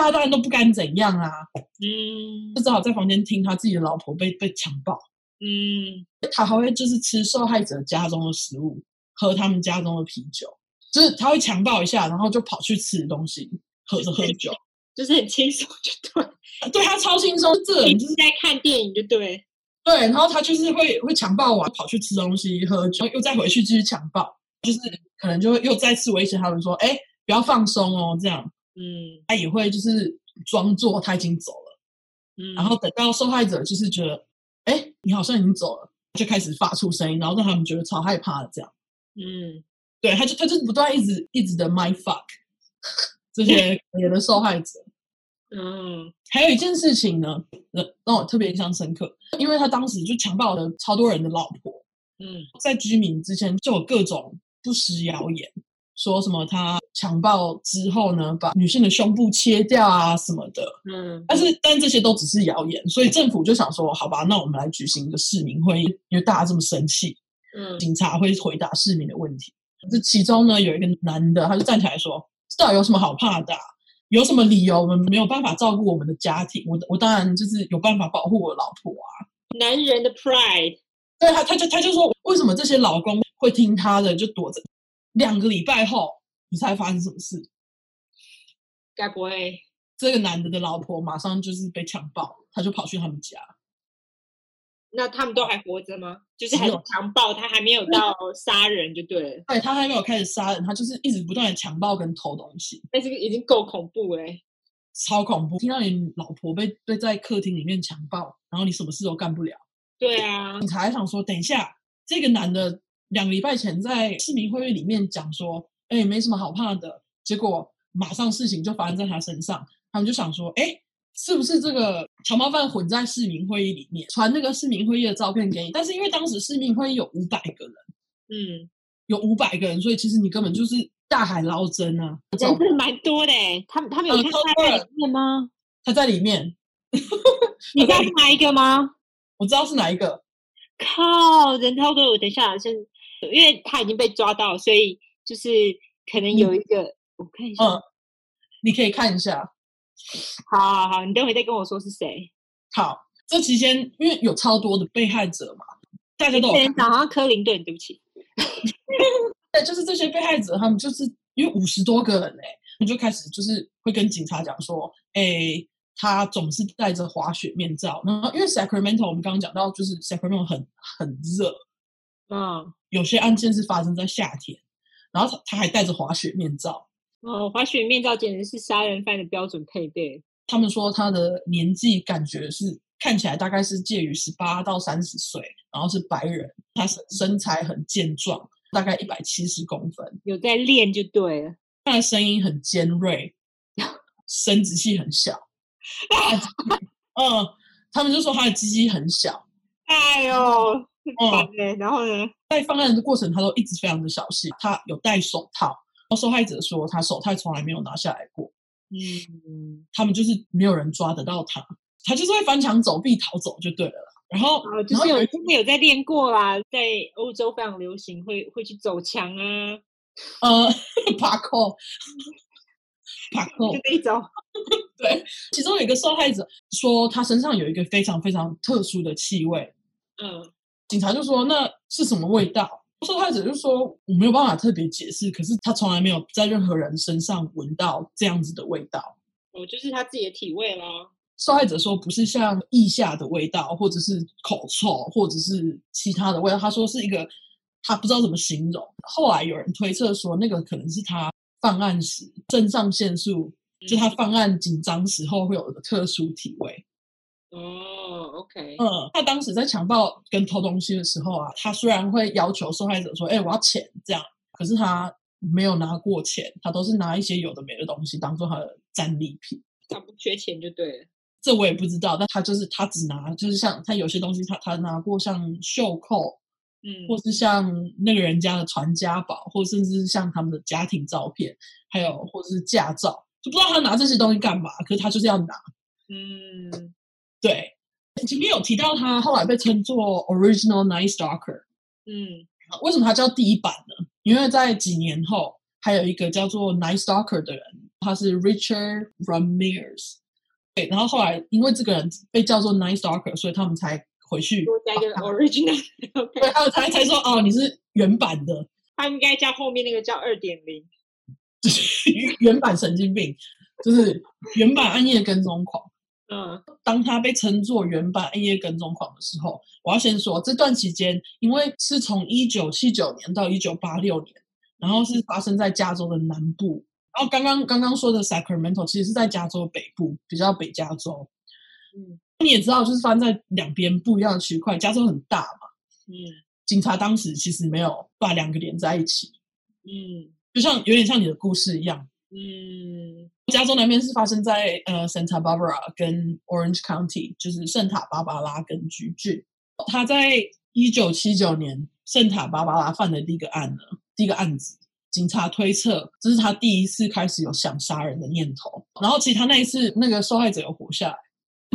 大家当然都不敢怎样啊，嗯，就只好在房间听他自己的老婆被被强暴，嗯，他还会就是吃受害者家中的食物，喝他们家中的啤酒，就是他会强暴一下，然后就跑去吃东西，喝着喝酒，就是很轻松，就对，对他超轻松，这人就是在看电影，就对。对，然后他就是会会强暴完，跑去吃东西、喝酒，又再回去继续强暴，就是可能就会又再次威胁他们说：“哎，不要放松哦。”这样，嗯，他也会就是装作他已经走了，嗯，然后等到受害者就是觉得：“哎，你好像已经走了。”就开始发出声音，然后让他们觉得超害怕的这样，嗯，对，他就他就不断一直一直的 mind fuck 这些可怜的受害者。嗯，还有一件事情呢，让让我特别印象深刻，因为他当时就强暴了超多人的老婆。嗯，在居民之前就有各种不实谣言，说什么他强暴之后呢，把女性的胸部切掉啊什么的。嗯，但是但这些都只是谣言，所以政府就想说，好吧，那我们来举行一个市民会议，因为大家这么生气，嗯，警察会回答市民的问题。这其中呢，有一个男的，他就站起来说：“这到底有什么好怕的啊？”有什么理由我们没有办法照顾我们的家庭？我我当然就是有办法保护我的老婆啊！男人的 pride，对他，他就他就说，为什么这些老公会听他的，就躲着？两个礼拜后，你猜发生什么事？该不会这个男的的老婆马上就是被强暴，他就跑去他们家。那他们都还活着吗？就是还强暴他，还没有到杀人就对了。对，他还没有开始杀人，他就是一直不断的强暴跟偷东西。哎，这个已经够恐怖哎、欸，超恐怖！听到你老婆被被在客厅里面强暴，然后你什么事都干不了。对啊，警察还想说，等一下，这个男的两个礼拜前在市民会议里面讲说，哎，没什么好怕的，结果马上事情就发生在他身上，他们就想说，哎。是不是这个强暴犯混在市民会议里面传那个市民会议的照片给你？但是因为当时市民会议有五百个人，嗯，有五百个人，所以其实你根本就是大海捞针啊！人是蛮多的，他们他们有看在里面吗？他在里面，你知道是哪一个吗？我知道是哪一个。靠，人超多！我等一下先，因为他已经被抓到，所以就是可能有一个，嗯、我看一下，嗯，你可以看一下。好，好，好，你等会再跟我说是谁。好，这期间因为有超多的被害者嘛，大家都有。早上克林顿，对不起。对，就是这些被害者，他们就是因为五十多个人哎，你就开始就是会跟警察讲说，哎，他总是戴着滑雪面罩。然后因为 Sacramento，我们刚刚讲到，就是 Sacramento 很很热，嗯，有些案件是发生在夏天，然后他他还戴着滑雪面罩。哦，滑雪面罩简直是杀人犯的标准配备。他们说他的年纪感觉是看起来大概是介于十八到三十岁，然后是白人，他身身材很健壮，大概一百七十公分，有在练就对了。他的声音很尖锐，生殖器很小。嗯，他们就说他的鸡鸡很小。哎呦，嗯，然后呢，在犯案的过程，他都一直非常的小心。他有戴手套，受害者说他手套从来没有拿下来过。嗯，他们就是没有人抓得到他，他就是会翻墙走壁逃走就对了。然后，哦、就是有真的有在练过啦，在欧洲非常流行，会会去走墙啊，呃，爬扣，爬扣，就那种。对，其中有一个受害者说，他身上有一个非常非常特殊的气味。嗯，警察就说那是什么味道？受害者就说我没有办法特别解释，可是他从来没有在任何人身上闻到这样子的味道。哦，就是他自己的体味啦。受害者说不是像腋下的味道，或者是口臭，或者是其他的味道。他说是一个他不知道怎么形容。后来有人推测说，那个可能是他犯案时肾上腺素，嗯、就他犯案紧张时候会有的特殊体味。哦，OK，嗯，他当时在强暴跟偷东西的时候啊，他虽然会要求受害者说：“哎、欸，我要钱。”这样，可是他没有拿过钱，他都是拿一些有的没的东西当做他的战利品。他不缺钱就对了。这我也不知道，但他就是他只拿，就是像他有些东西他，他他拿过像袖扣，嗯，或是像那个人家的传家宝，或甚至是像他们的家庭照片，还有或者是驾照，就不知道他拿这些东西干嘛，可是他就是要拿，嗯。对，前面有提到他后来被称作 Original Night Stalker。嗯，为什么他叫第一版呢？因为在几年后还有一个叫做 Night Stalker 的人，他是 Richard Ramirez。对，然后后来因为这个人被叫做 Night Stalker，所以他们才回去多加一个 Original。对，他们才才说哦，你是原版的。他应该叫后面那个叫二点零，就 是原版神经病，就是原版暗夜跟踪狂。嗯，当他被称作原版暗夜跟踪狂的时候，我要先说这段期间，因为是从一九七九年到一九八六年，然后是发生在加州的南部，然后刚刚刚刚说的 Sacramento 其实是在加州北部，比较北加州。嗯，你也知道，就是发生在两边不一样的区块，加州很大嘛。嗯，警察当时其实没有把两个连在一起。嗯，就像有点像你的故事一样。嗯，加州南边是发生在呃 Santa Barbara 跟 Orange County，就是圣塔芭芭拉跟橘郡。他在一九七九年圣塔芭芭拉犯的第一个案呢，第一个案子，警察推测这是他第一次开始有想杀人的念头。然后其实他那一次那个受害者有活下来，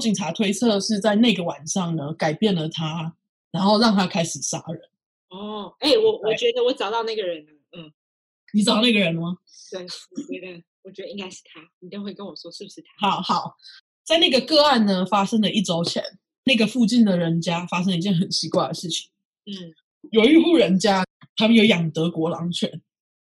警察推测是在那个晚上呢改变了他，然后让他开始杀人。哦，哎、欸，我我觉得我找到那个人了，嗯。你找到那个人了吗？对，我觉得，我觉得应该是他。你等会跟我说是不是他？好好，在那个个案呢，发生了一周前，那个附近的人家发生了一件很奇怪的事情。嗯，有一户人家，他们有养德国狼犬。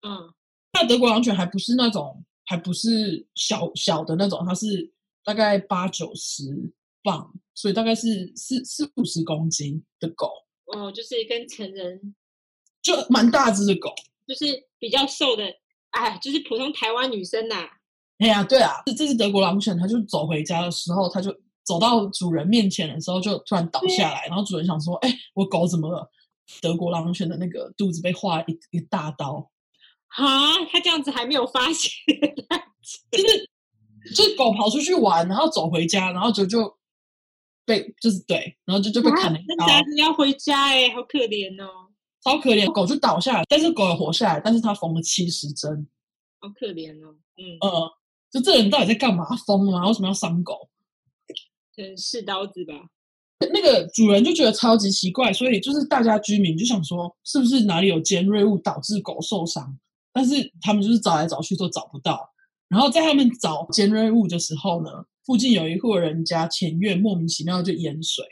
嗯，那德国狼犬还不是那种，还不是小小的那种，它是大概八九十磅，所以大概是四四五十公斤的狗。哦，就是跟成人就蛮大只的狗。就是比较瘦的，哎，就是普通台湾女生呐、啊。哎呀，对啊，这这是德国狼犬，它就走回家的时候，它就走到主人面前的时候，就突然倒下来，然后主人想说：“哎，我狗怎么了？”德国狼犬的那个肚子被划一一大刀。啊，它这样子还没有发现，就是就是狗跑出去玩，然后走回家，然后就就被就是对，然后就就被砍了一刀。那要回家哎，好可怜哦。超可怜，狗就倒下来，但是狗也活下来，但是他缝了七十针，好可怜哦。嗯呃，就这人到底在干嘛？疯了吗？为什么要伤狗？可能试刀子吧。那个主人就觉得超级奇怪，所以就是大家居民就想说，是不是哪里有尖锐物导致狗受伤？但是他们就是找来找去都找不到。然后在他们找尖锐物的时候呢，附近有一户人家前院莫名其妙就淹水。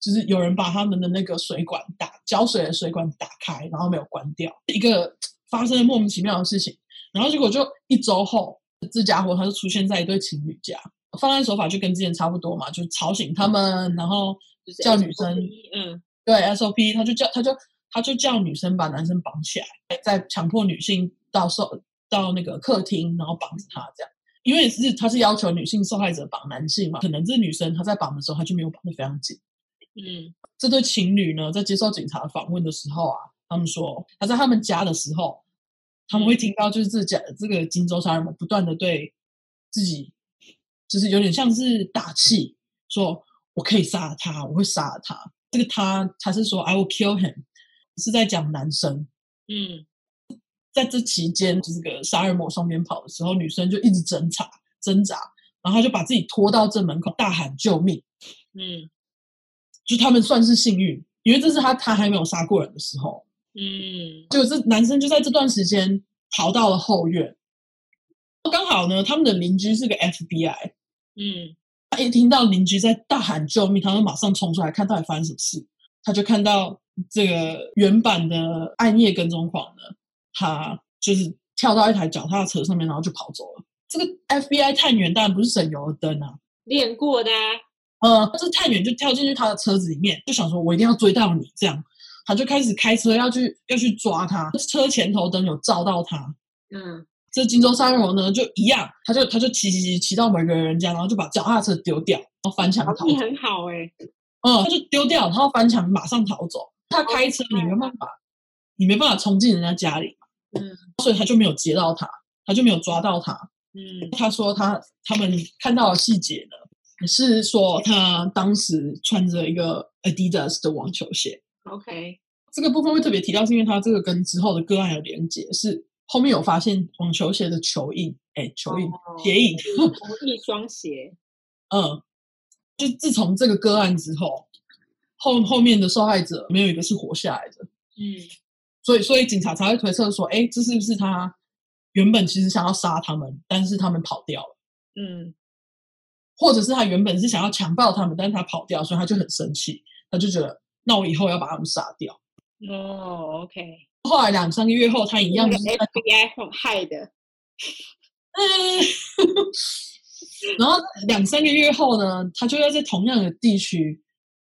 就是有人把他们的那个水管打浇水的水管打开，然后没有关掉，一个发生了莫名其妙的事情。然后结果就一周后，这家伙他就出现在一对情侣家，犯案手法就跟之前差不多嘛，就吵醒他们，然后叫女生，嗯，对，SOP，他就叫他就他就叫女生把男生绑起来，再强迫女性到受到那个客厅，然后绑着他这样。因为是他是要求女性受害者绑男性嘛，可能这女生她在绑的时候，她就没有绑得非常紧。嗯，这对情侣呢，在接受警察访问的时候啊，他们说他在他们家的时候，他们会听到就是这家这个荆州杀人魔不断的对自己，就是有点像是打气，说我可以杀了他，我会杀了他。这个他他是说 I will kill him，是在讲男生。嗯，在这期间，这个杀人魔双边跑的时候，女生就一直挣扎挣扎，然后他就把自己拖到正门口，大喊救命。嗯。就他们算是幸运，因为这是他他还没有杀过人的时候，嗯，就是男生就在这段时间逃到了后院，刚好呢，他们的邻居是个 FBI，嗯，他一听到邻居在大喊救命，他们马上冲出来看到底发生什么事，他就看到这个原版的暗夜跟踪狂呢，他就是跳到一台脚踏车上面，然后就跑走了。这个 FBI 探员当然不是省油的灯啊，练过的啊。呃，就是太远就跳进去他的车子里面，就想说：“我一定要追到你。”这样，他就开始开车要去要去抓他。车前头灯有照到他。嗯，这荆州三人魔呢，就一样，他就他就骑骑骑骑到某个人家，然后就把脚踏车丢掉，然后翻墙逃走。你很好哎、欸。嗯，他就丢掉，然后翻墙马上逃走。他开车，你没办法，你没办法冲进人家家里。嗯，所以他就没有接到他，他就没有抓到他。嗯，他说他他们看到的细节呢。是说他当时穿着一个 Adidas 的网球鞋。OK，这个部分会特别提到，是因为他这个跟之后的个案有连结，是后面有发现网球鞋的球印，哎，球印、哦、鞋印，同一双鞋。嗯，就自从这个个案之后，后后面的受害者没有一个是活下来的。嗯，所以所以警察才会推测说，哎，这是不是他原本其实想要杀他们，但是他们跑掉了？嗯。或者是他原本是想要强暴他们，但是他跑掉，所以他就很生气，他就觉得那我以后要把他们杀掉。哦，OK。后来两三个月后，他一样是 FBI 害的。嗯。然后两三个月后呢，他就要在同样的地区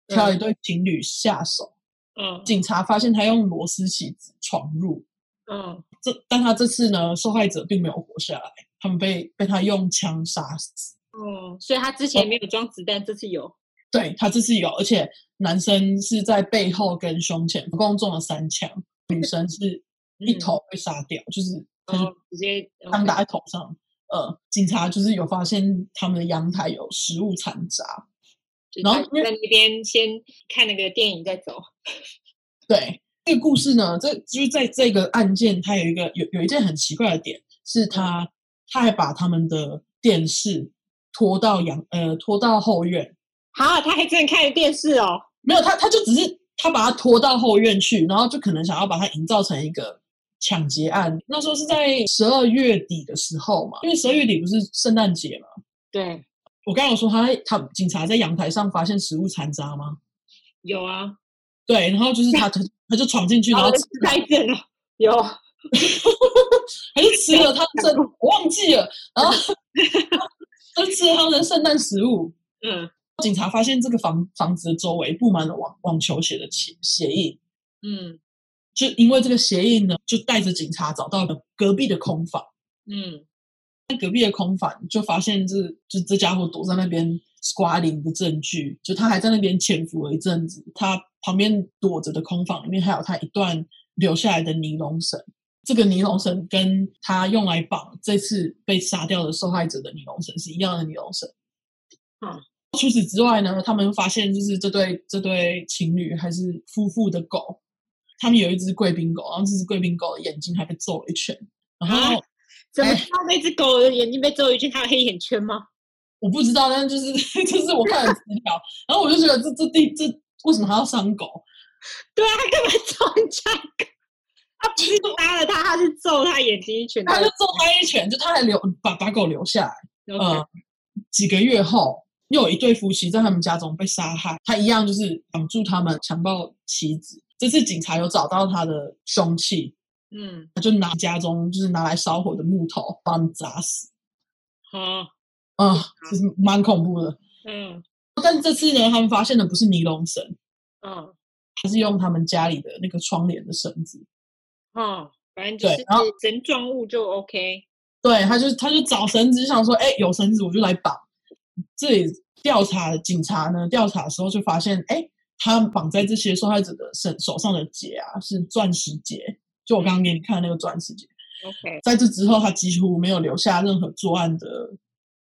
挑一对情侣下手。嗯。警察发现他用螺丝起子闯入。嗯。这但他这次呢，受害者并没有活下来，他们被被他用枪杀死。哦，所以他之前没有装子弹，这次有。对，他这次有，而且男生是在背后跟胸前，总共中了三枪，女生是 一头被杀掉，嗯、就是他就直接枪打在头上。呃，警察就是有发现他们的阳台有食物残渣，然后在那边先看那个电影再走。对，这个故事呢，这就是在这个案件，它有一个有有一件很奇怪的点，是他、嗯、他还把他们的电视。拖到阳呃，拖到后院。好，他还真的看了电视哦。没有，他他就只是他把他拖到后院去，然后就可能想要把他营造成一个抢劫案。那时候是在十二月底的时候嘛，因为十二月底不是圣诞节嘛。对，我刚刚有说他他警察在阳台上发现食物残渣吗？有啊。对，然后就是他他 他就闯进去，然后太正了，有，他就吃了他的圣，我忘记了，然后。他吃了他们的圣诞食物。嗯，警察发现这个房房子的周围布满了网网球鞋的鞋鞋印。嗯，就因为这个鞋印呢，就带着警察找到了隔壁的空房。嗯，在隔壁的空房就发现这就这家伙躲在那边 squatting 的证据，就他还在那边潜伏了一阵子。他旁边躲着的空房里面还有他一段留下来的尼龙绳。这个尼龙绳跟他用来绑这次被杀掉的受害者的尼龙绳是一样的尼龙绳。嗯，除此之外呢，他们发现就是这对这对情侣还是夫妇的狗，他们有一只贵宾狗，然后这只贵宾狗的眼睛还被揍了一拳。然后，啊、怎么知道那只狗的眼睛被揍一圈，它有黑眼圈吗？我不知道，但是就是 就是我看了资料，然后我就觉得这这地这为什么还要伤狗？对啊，他干嘛揍人家狗？他不是杀了他，他是揍他眼睛一拳，他就揍他一拳，就他还留把把狗留下来。呃，几个月后，又有一对夫妻在他们家中被杀害，他一样就是绑住他们，强暴妻子。这次警察有找到他的凶器，嗯，他就拿家中就是拿来烧火的木头把他们砸死。好，啊、呃，其实蛮恐怖的。嗯，但是这次呢，他们发现的不是尼龙绳，嗯，他是用他们家里的那个窗帘的绳子。哦，反正就是人状物就 OK。对，他就他就找绳子，想说，哎，有绳子我就来绑。这里调查警察呢，调查的时候就发现，哎，他绑在这些受害者的手手上的结啊，是钻石结，就我刚刚给你看的那个钻石结。OK，在这之后，他几乎没有留下任何作案的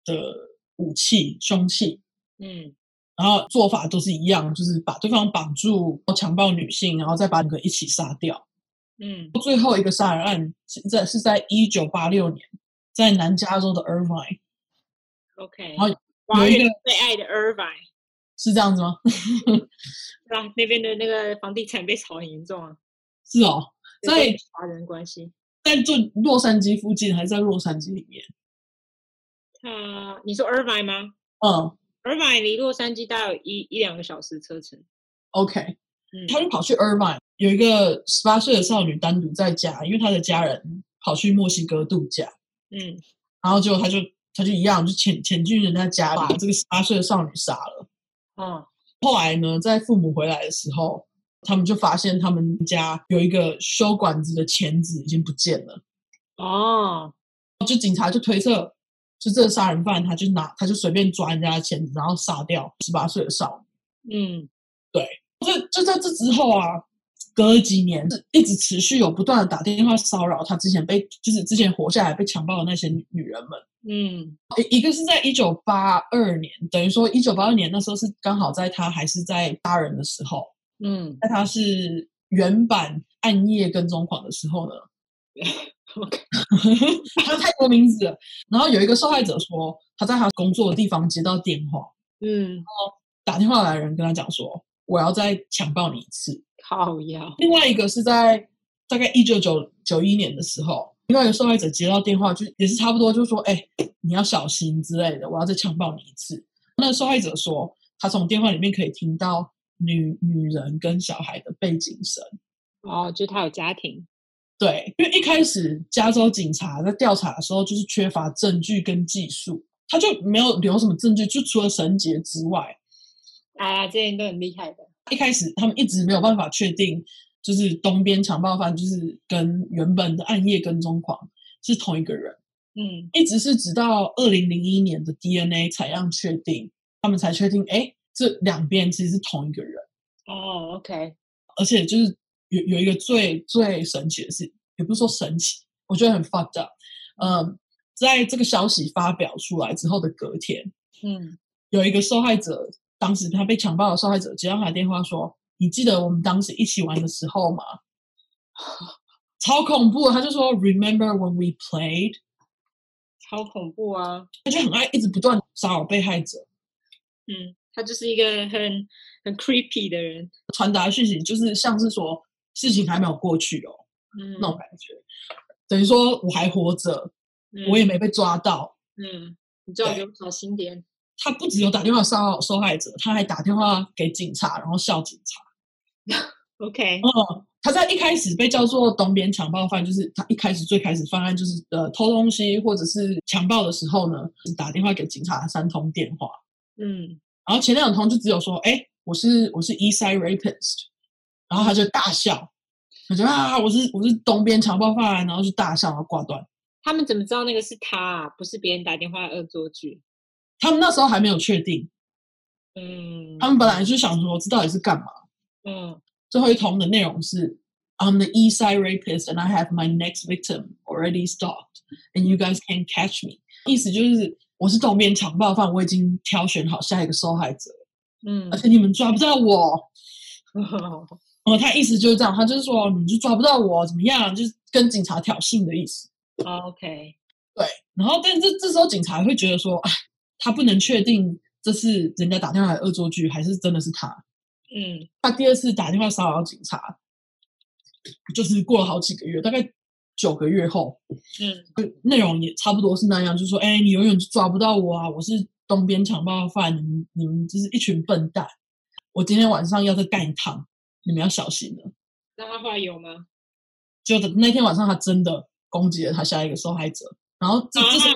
的武器、凶器。嗯，然后做法都是一样，就是把对方绑住，强暴女性，然后再把两个一起杀掉。嗯，最后一个杀人案是在是在一九八六年，在南加州的 Irvine。OK，然后有一个最爱的 Irvine，是这样子吗？是啊，那边的那个房地产被炒很严重啊。是哦，在华人关系。在就洛杉矶附近，还是在洛杉矶里面？他，你说 Irvine 吗？嗯，Irvine 离洛杉矶大概有一一两个小时车程。OK，嗯，他就跑去 Irvine，有一个十八岁的少女单独在家，因为她的家人跑去墨西哥度假。嗯，然后就他就他就一样，就潜潜进人家家里，把这个十八岁的少女杀了。嗯，后来呢，在父母回来的时候。他们就发现他们家有一个修管子的钳子已经不见了。哦，就警察就推测，就这个杀人犯，他就拿他就随便抓人家的钳子，然后杀掉十八岁的少女。嗯，对。就就在这之后啊，隔了几年，一直持续有不断的打电话骚扰他之前被就是之前活下来被强暴的那些女人们。嗯，一个是在一九八二年，等于说一九八二年那时候是刚好在他还是在杀人的时候。嗯，在他是原版暗夜跟踪狂的时候呢 他 太多名字了。然后有一个受害者说，他在他工作的地方接到电话，嗯，然后打电话来的人跟他讲说，我要再强暴你一次。好呀。另外一个是在大概一九九九一年的时候，另外一个受害者接到电话，就也是差不多，就说，哎，你要小心之类的，我要再强暴你一次。那受害者说，他从电话里面可以听到。女女人跟小孩的背景声，哦，就他有家庭，对，因为一开始加州警察在调查的时候，就是缺乏证据跟技术，他就没有留什么证据，就除了绳结之外，哎呀，这些人都很厉害的。一开始他们一直没有办法确定，就是东边强暴犯就是跟原本的暗夜跟踪狂是同一个人，嗯，一直是直到二零零一年的 DNA 采样确定，他们才确定，哎。这两边其实是同一个人哦、oh,，OK，而且就是有有一个最最神奇的事，也不是说神奇，我觉得很 fucked up。嗯，在这个消息发表出来之后的隔天，嗯，有一个受害者，当时他被强暴的受害者接到他电话说：“你记得我们当时一起玩的时候吗？” 超恐怖！他就说：“Remember when we played？” 超恐怖啊！他就很爱一直不断骚扰被害者，嗯。他就是一个很很 creepy 的人，传达讯息就是像是说事情还没有过去哦，嗯，那种感觉，等于说我还活着，嗯，我也没被抓到，嗯，你最好给我小心点。他不只有打电话骚扰受害者，他还打电话给警察，然后笑警察。OK，嗯，他在一开始被叫做东边强暴犯，就是他一开始最开始犯案就是呃偷东西或者是强暴的时候呢，打电话给警察三通电话，嗯。然后前两通就只有说，哎，我是我是 East Side Rapist，然后他就大笑，他就啊，我是我是东边强暴犯，然后就大笑，然后挂断。他们怎么知道那个是他啊？不是别人打电话恶作剧？他们那时候还没有确定。嗯，他们本来就想说，这到底是干嘛？嗯，最后一通的内容是，I'm the East Side Rapist and I have my next victim already stalked and you guys can't catch me。意思就是。我是东边强暴犯，我已经挑选好下一个受害者，嗯，而且你们抓不到我，哦、嗯，他意思就是这样，他就是说你就抓不到我，怎么样，就是跟警察挑衅的意思。哦、OK，对，然后但是这这时候警察会觉得说，哎，他不能确定这是人家打电话来恶作剧，还是真的是他。嗯，他第二次打电话骚扰警察，就是过了好几个月，大概。九个月后，嗯，内容也差不多是那样，就是说，哎，你永远抓不到我啊！我是东边强暴犯，你们你们就是一群笨蛋。我今天晚上要再干一趟，你们要小心了。那他后来有吗？就那天晚上，他真的攻击了他下一个受害者，然后这、啊、这是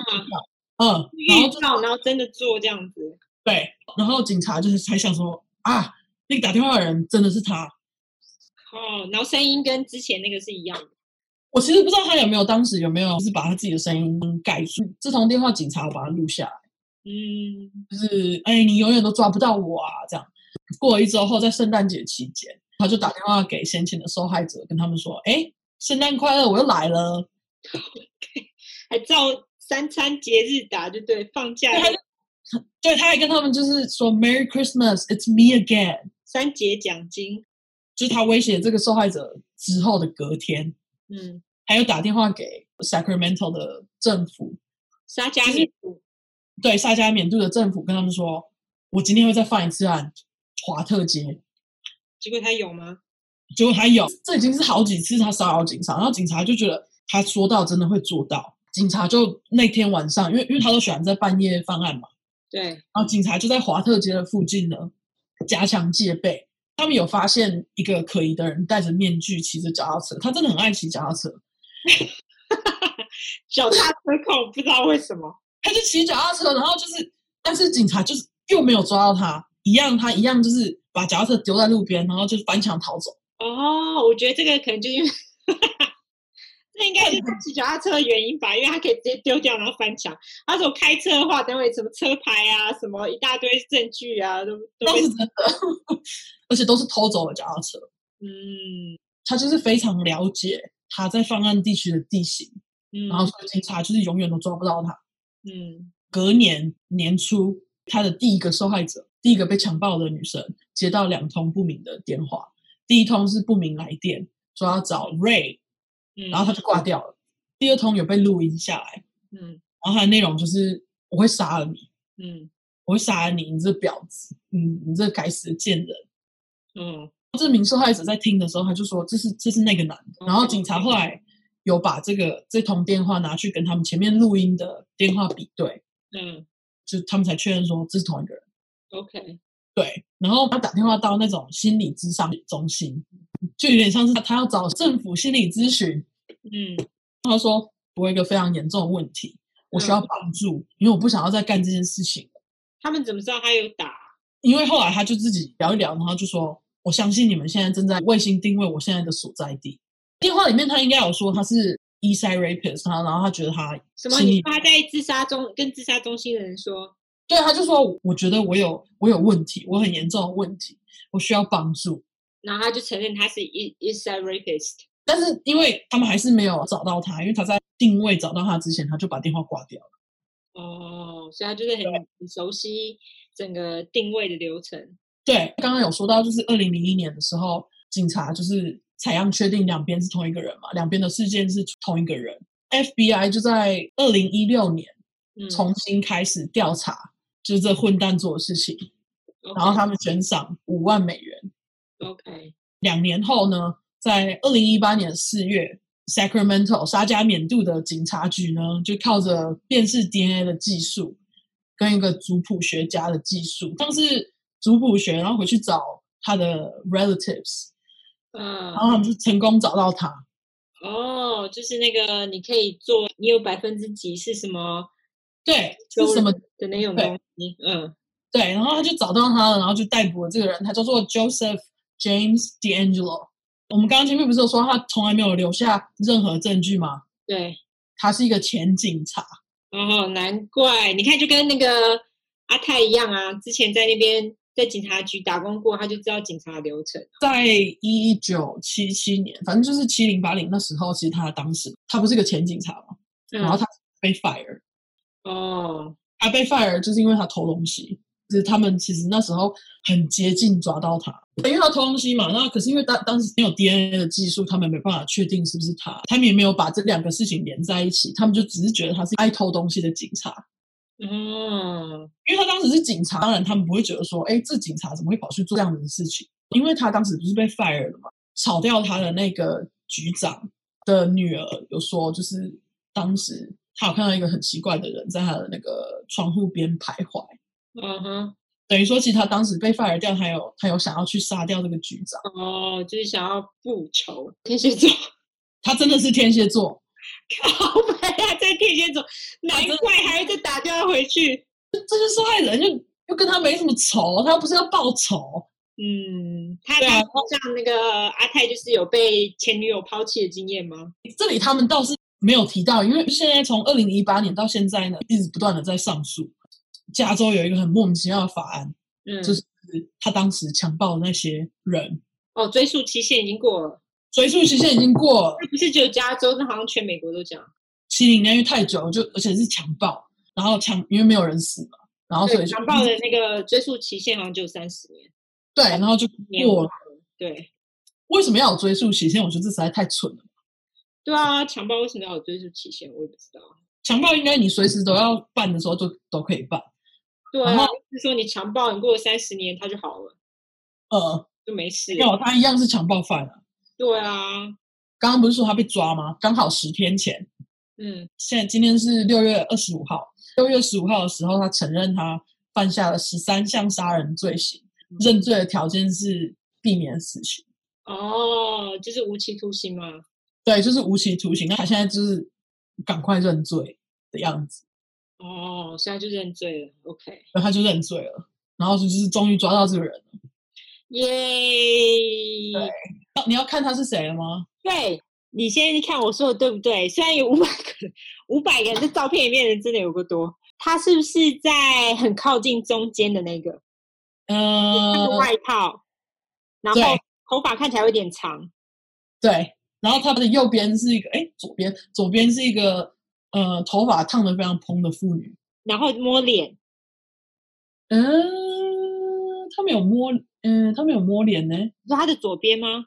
嗯，然后就然后真的做这样子，对，然后警察就是才想说啊，那个打电话的人真的是他。哦，然后声音跟之前那个是一样的。我其实不知道他有没有当时有没有就是把他自己的声音盖住。这通电话警察把他录下来，嗯，就是哎，你永远都抓不到我啊！这样。过了一周后，在圣诞节期间，他就打电话给先前的受害者，跟他们说：“哎，圣诞快乐，我又来了。”还照三餐节日打，就对，放假。对，他，对，他还跟他们就是说 “Merry Christmas, it's me again”，三节奖金。就是他威胁这个受害者之后的隔天，嗯，还有打电话给 Sacramento 的政府，沙加缅度，对，沙加缅度的政府跟他们说：“我今天会再犯一次案。”华特街，结果他有吗？结果他有，这已经是好几次他骚扰警察，然后警察就觉得他说到真的会做到，警察就那天晚上，因为因为他都喜欢在半夜犯案嘛，对，然后警察就在华特街的附近呢加强戒备，他们有发现一个可疑的人戴着面具骑着脚踏车，他真的很爱骑脚踏车，脚踏车控不知道为什么，他就骑脚踏车，然后就是，但是警察就是又没有抓到他。一样，他一样就是把脚踏车丢在路边，然后就翻墙逃走。哦，我觉得这个可能就因为，这应该是他骑脚踏车的原因吧，因为他可以直接丢掉，然后翻墙。他说开车的话，等会什么车牌啊，什么一大堆证据啊，都都是真的，而且都是偷走了脚踏车。嗯，他就是非常了解他在犯案地区的地形，嗯，然后警察就是永远都抓不到他。嗯，隔年年初，他的第一个受害者。第一个被强暴的女生接到两通不明的电话，第一通是不明来电，说要找 Ray，然后他就挂掉了。嗯、第二通有被录音下来，嗯，然后他的内容就是我会杀了你，嗯，我会杀了你，你这婊子，嗯，你这该死的贱人，嗯。这名受害者在听的时候，他就说这是这是那个男的。然后警察后来有把这个这通电话拿去跟他们前面录音的电话比对，嗯，就他们才确认说这是同一个人。OK，对，然后他打电话到那种心理咨商中心，就有点像是他要找政府心理咨询。嗯，他说我有一个非常严重的问题，我需要帮助，嗯、因为我不想要再干这件事情。他们怎么知道他有打？因为后来他就自己聊一聊，然后就说：“我相信你们现在正在卫星定位我现在的所在地。”电话里面他应该有说他是 Eastside Rapist，他然后他觉得他什么？你说他在自杀中跟自杀中心的人说。对，他就说，我觉得我有我有问题，我很严重的问题，我需要帮助。然后他就承认他是 Eastside Rapist，但是因为他们还是没有找到他，因为他在定位找到他之前，他就把电话挂掉了。哦，所以他就是很很熟悉整个定位的流程。对，刚刚有说到，就是二零零一年的时候，警察就是采样确定两边是同一个人嘛，两边的事件是同一个人。FBI 就在二零一六年重新开始调查。嗯就是这混蛋做的事情，okay. 然后他们悬赏五万美元。OK，两年后呢，在二零一八年四月，Sacramento 沙加缅度的警察局呢，就靠着辨识 DNA 的技术，跟一个族谱学家的技术，像是族谱学，然后回去找他的 relatives，嗯，然后他们就成功找到他。哦，就是那个你可以做，你有百分之几是什么？对，是什么的那种东西？嗯，对，然后他就找到他了，然后就逮捕了这个人，他叫做 Joseph James DeAngelo。我们刚刚前面不是有说他从来没有留下任何证据吗？对，他是一个前警察。哦，难怪，你看就跟那个阿泰一样啊，之前在那边在警察局打工过，他就知道警察流程。在一九七七年，反正就是七零八零那时候，其实他当时他不是一个前警察嘛，嗯、然后他被 fire。哦，他被 fire 就是因为他偷东西，就是他们其实那时候很接近抓到他，因为他偷东西嘛。那可是因为当当时没有 DNA 的技术，他们没办法确定是不是他，他们也没有把这两个事情连在一起，他们就只是觉得他是爱偷东西的警察。嗯，因为他当时是警察，当然他们不会觉得说，哎，这警察怎么会跑去做这样的事情？因为他当时不是被 fire 了嘛，炒掉他的那个局长的女儿有说，就是当时。他有看到一个很奇怪的人在他的那个窗户边徘徊。嗯哼，等于说，其实他当时被 fire 掉，还有他有想要去杀掉这个局长。哦，就是想要复仇。天蝎座，他真的是天蝎座。靠北啊，在天蝎座，难怪还会再打电话回去。这些受害人就又跟他没什么仇，他又不是要报仇。嗯，他他像那个阿泰，就是有被前女友抛弃的经验吗？这里他们倒是没有提到，因为现在从二零一八年到现在呢，一直不断的在上诉。加州有一个很莫名其妙的法案，嗯，就是他当时强暴的那些人。哦，追诉期限已经过了。追诉期限已经过了。不是只有加州，那好像全美国都这样。七零年因为太久，就而且是强暴，然后强因为没有人死嘛，然后所以强暴的那个追诉期限好像只有三十年。对，然后就过了。对，为什么要有追诉期限？我觉得这实在太蠢了。对啊，强暴为什么要有追诉期限？我也不知道。强暴应该你随时都要办的时候就都可以办。对啊，就是说你强暴，你过了三十年，他就好了。呃，就没事。没有，他一样是强暴犯啊。对啊。刚刚不是说他被抓吗？刚好十天前。嗯。现在今天是六月二十五号。六月十五号的时候，他承认他犯下了十三项杀人罪行。认罪的条件是避免死刑哦，就是无期徒刑吗？对，就是无期徒刑。那他现在就是赶快认罪的样子。哦，现在就认罪了。OK，然后他就认罪了，然后就是终于抓到这个人了。耶！对，你要看他是谁了吗？对，你先看我说的对不对？虽然有五百个人，五百个人，这照片里面人真的有个多。他是不是在很靠近中间的那个？呃，外套，然后头发看起来有点长，对，然后他的右边是一个，哎，左边左边是一个，呃，头发烫的非常蓬的妇女，然后摸脸，嗯，他没有摸，嗯，他没有摸脸呢，你说他的左边吗？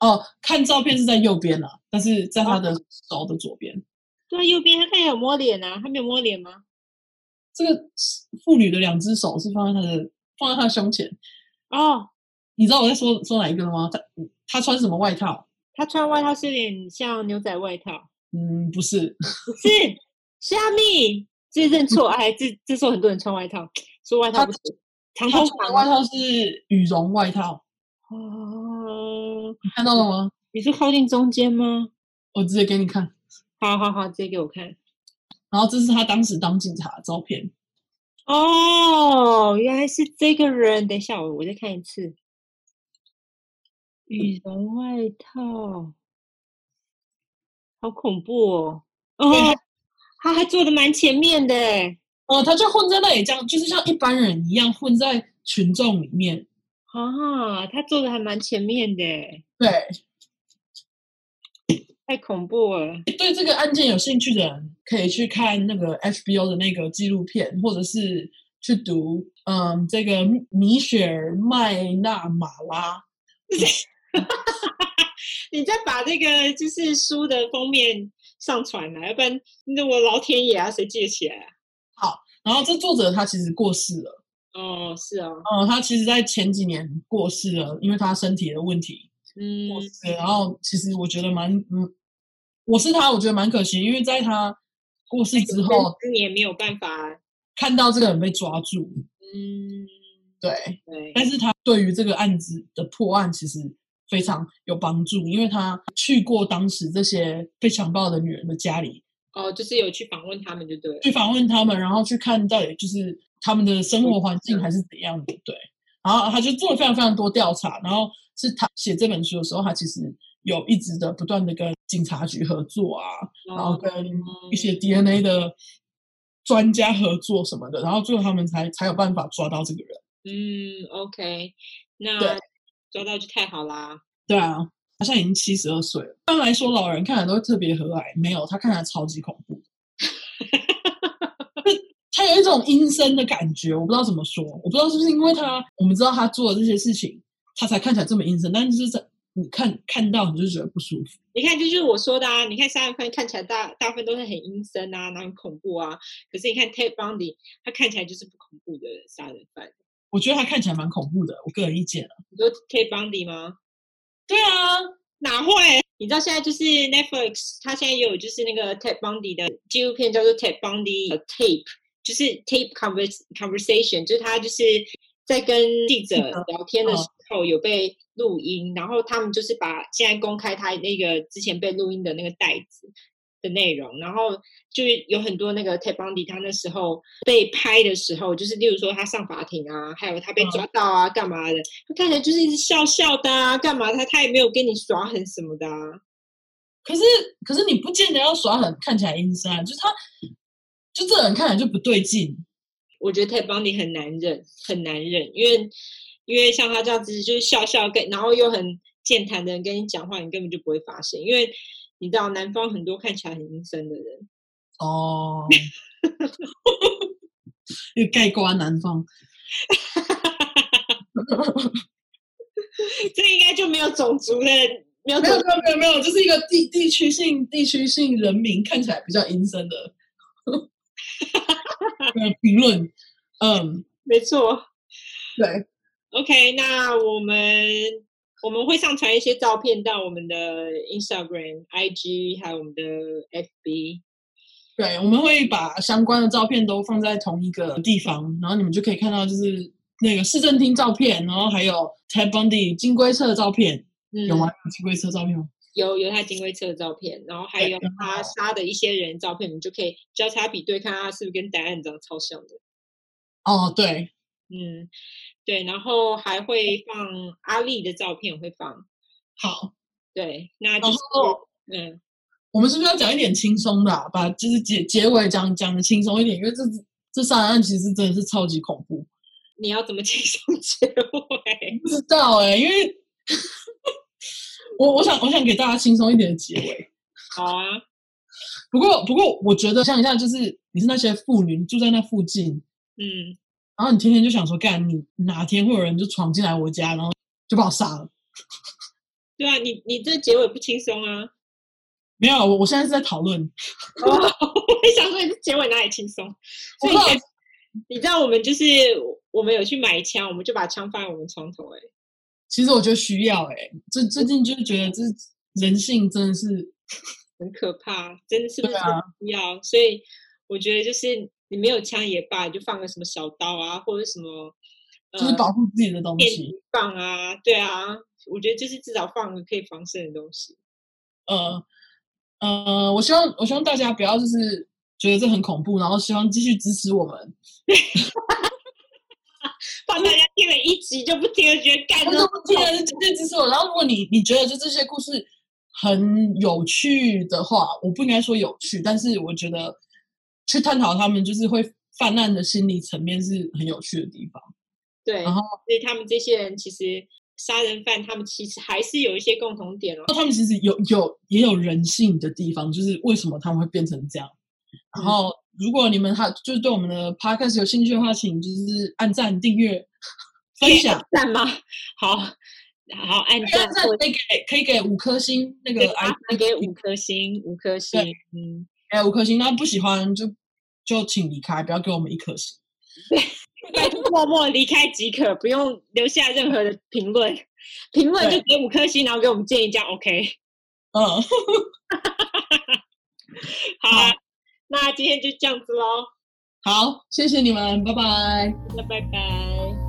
哦，看照片是在右边啊，但是在他的手的左边，对，右边他看起来有摸脸啊，他没有摸脸吗？这个妇女的两只手是放在他的放在他胸前哦，你知道我在说说哪一个了吗？他他穿什么外套？他穿外套是有点像牛仔外套。嗯，不是，不是虾米，这认错哎，这这时候很多人穿外套，说外套不是长头发外套是羽绒外套哦，你看到了吗？你是靠近中间吗？我直接给你看，好好好，直接给我看。然后这是他当时当警察的照片。哦，原来是这个人。等一下，我我再看一次。羽绒外套，好恐怖哦！哦，他还坐的蛮前面的。哦，他就混在那里，这样就是像一般人一样混在群众里面。啊，他坐的还蛮前面的。对。太恐怖了！对这个案件有兴趣的人，可以去看那个 HBO 的那个纪录片，或者是去读嗯这个米雪儿麦纳马拉。你再把这个就是书的封面上传来，要不然那我老天爷啊，谁记得起来啊？好，然后这作者他其实过世了。哦，是啊。嗯，他其实在前几年过世了，因为他身体的问题。嗯，对，然后其实我觉得蛮，嗯，我是他，我觉得蛮可惜，因为在他过世之后，你也没有办法看到这个人被抓住。嗯，对，对，但是他对于这个案子的破案其实非常有帮助，因为他去过当时这些被强暴的女人的家里，哦，就是有去访问他们，就对，去访问他们，然后去看到底就是他们的生活环境还是怎样的，对，然后他就做了非常非常多调查，然后。是他写这本书的时候，他其实有一直的不断的跟警察局合作啊，然后跟一些 DNA 的专家合作什么的，然后最后他们才才有办法抓到这个人。嗯，OK，那抓到就太好啦。对啊，他现在已经七十二岁了。一般来说，老人看起来都会特别和蔼，没有，他看起来超级恐怖。他有一种阴森的感觉，我不知道怎么说，我不知道是不是因为他，我们知道他做的这些事情。他才看起来这么阴森，但是在你看看到你就觉得不舒服。你看，就是我说的啊，你看杀人犯看起来大大部分都是很阴森啊，然后很恐怖啊。可是你看 Ted Bundy，他看起来就是不恐怖的杀人犯。我觉得他看起来蛮恐怖的，我个人意见啊。你说 Ted Bundy 吗？对啊，哪会？你知道现在就是 Netflix，它现在也有就是那个 Ted Bundy 的纪录片，叫做 Ted Bundy Tape，就是 Tape Conversation，就是他就是在跟记者聊天的时候。有被录音，然后他们就是把现在公开他那个之前被录音的那个袋子，的内容，然后就有很多那个 Ted Bundy 他那时候被拍的时候，就是例如说他上法庭啊，还有他被抓到啊，干嘛的，他看起来就是一直笑笑的啊，干嘛他他也没有跟你耍狠什么的啊。可是可是你不见得要耍狠，看起来阴森啊，就是他，就这人看起来就不对劲。我觉得 Ted Bundy 很难忍，很难忍，因为因为像他这样子就是笑笑跟，然后又很健谈的人跟你讲话，你根本就不会发现，因为。你知道南方很多看起来很阴森的人哦，又盖瓜南方，这应该就没有种族的，没有没有没有没有，就是一个地地区性地区性人民看起来比较阴森的 评论，嗯，没错，对，OK，那我们。我们会上传一些照片到我们的 Instagram、IG，还有我们的 FB。对，我们会把相关的照片都放在同一个地方，然后你们就可以看到，就是那个市政厅照片，然后还有 Ted Bundy 金龟车的照片。嗯、有吗？金龟车照片吗？有，有他金龟车的照片，然后还有他杀的一些人照片，你就可以交叉比对，看他是不是跟答案长超像的。哦，对，嗯。对，然后还会放阿丽的照片，会放。好，对，那就是嗯，我们是不是要讲一点轻松的，啊，把就是结结尾讲讲的轻松一点？因为这这杀人案其实真的是超级恐怖。你要怎么轻松结尾？不知道哎，欸，因为我我想我想给大家轻松一点的结尾。好啊，不过不过我觉得像一下，就是你是那些妇女住在那附近，嗯。然后你天天就想说，干你哪天会有人就闯进来我家，然后就把我杀了？对啊，你你这结尾不轻松啊？没有，我我现在是在讨论。哦、我想说你这结尾哪里轻松？所以你知道我们就是我们有去买枪，我们就把枪放在我们床头、欸。哎，其实我觉得需要哎、欸，最最近就是觉得这人性真的是很可怕，真的是不是需要？啊、所以我觉得就是。你没有枪也罢，就放个什么小刀啊，或者什么，就是保护自己的东西。放啊，对啊，我觉得就是至少放个可以防身的东西。呃呃，我希望我希望大家不要就是觉得这很恐怖，然后希望继续支持我们。怕大家听了一集就不听了，觉得干都不听了，就继续支持我。然后如果你你觉得就这些故事很有趣的话，我不应该说有趣，但是我觉得。去探讨他们就是会泛滥的心理层面是很有趣的地方。对，然后所以他们这些人其实杀人犯，他们其实还是有一些共同点哦。他们其实有有也有人性的地方，就是为什么他们会变成这样。然后，如果你们还就是对我们的 podcast 有兴趣的话，请就是按赞、订阅、分享。赞吗？好好按赞，可以给可以给五颗星，那个可以给五颗星，五颗星，嗯。哎，五颗星，那不喜欢就就请离开，不要给我们一颗星。对，拜托默默离开即可，不用留下任何的评论。评论就给五颗星，然后给我们建议，这样 OK。嗯，好啊，好，那今天就这样子喽。好，谢谢你们，拜拜。那拜拜。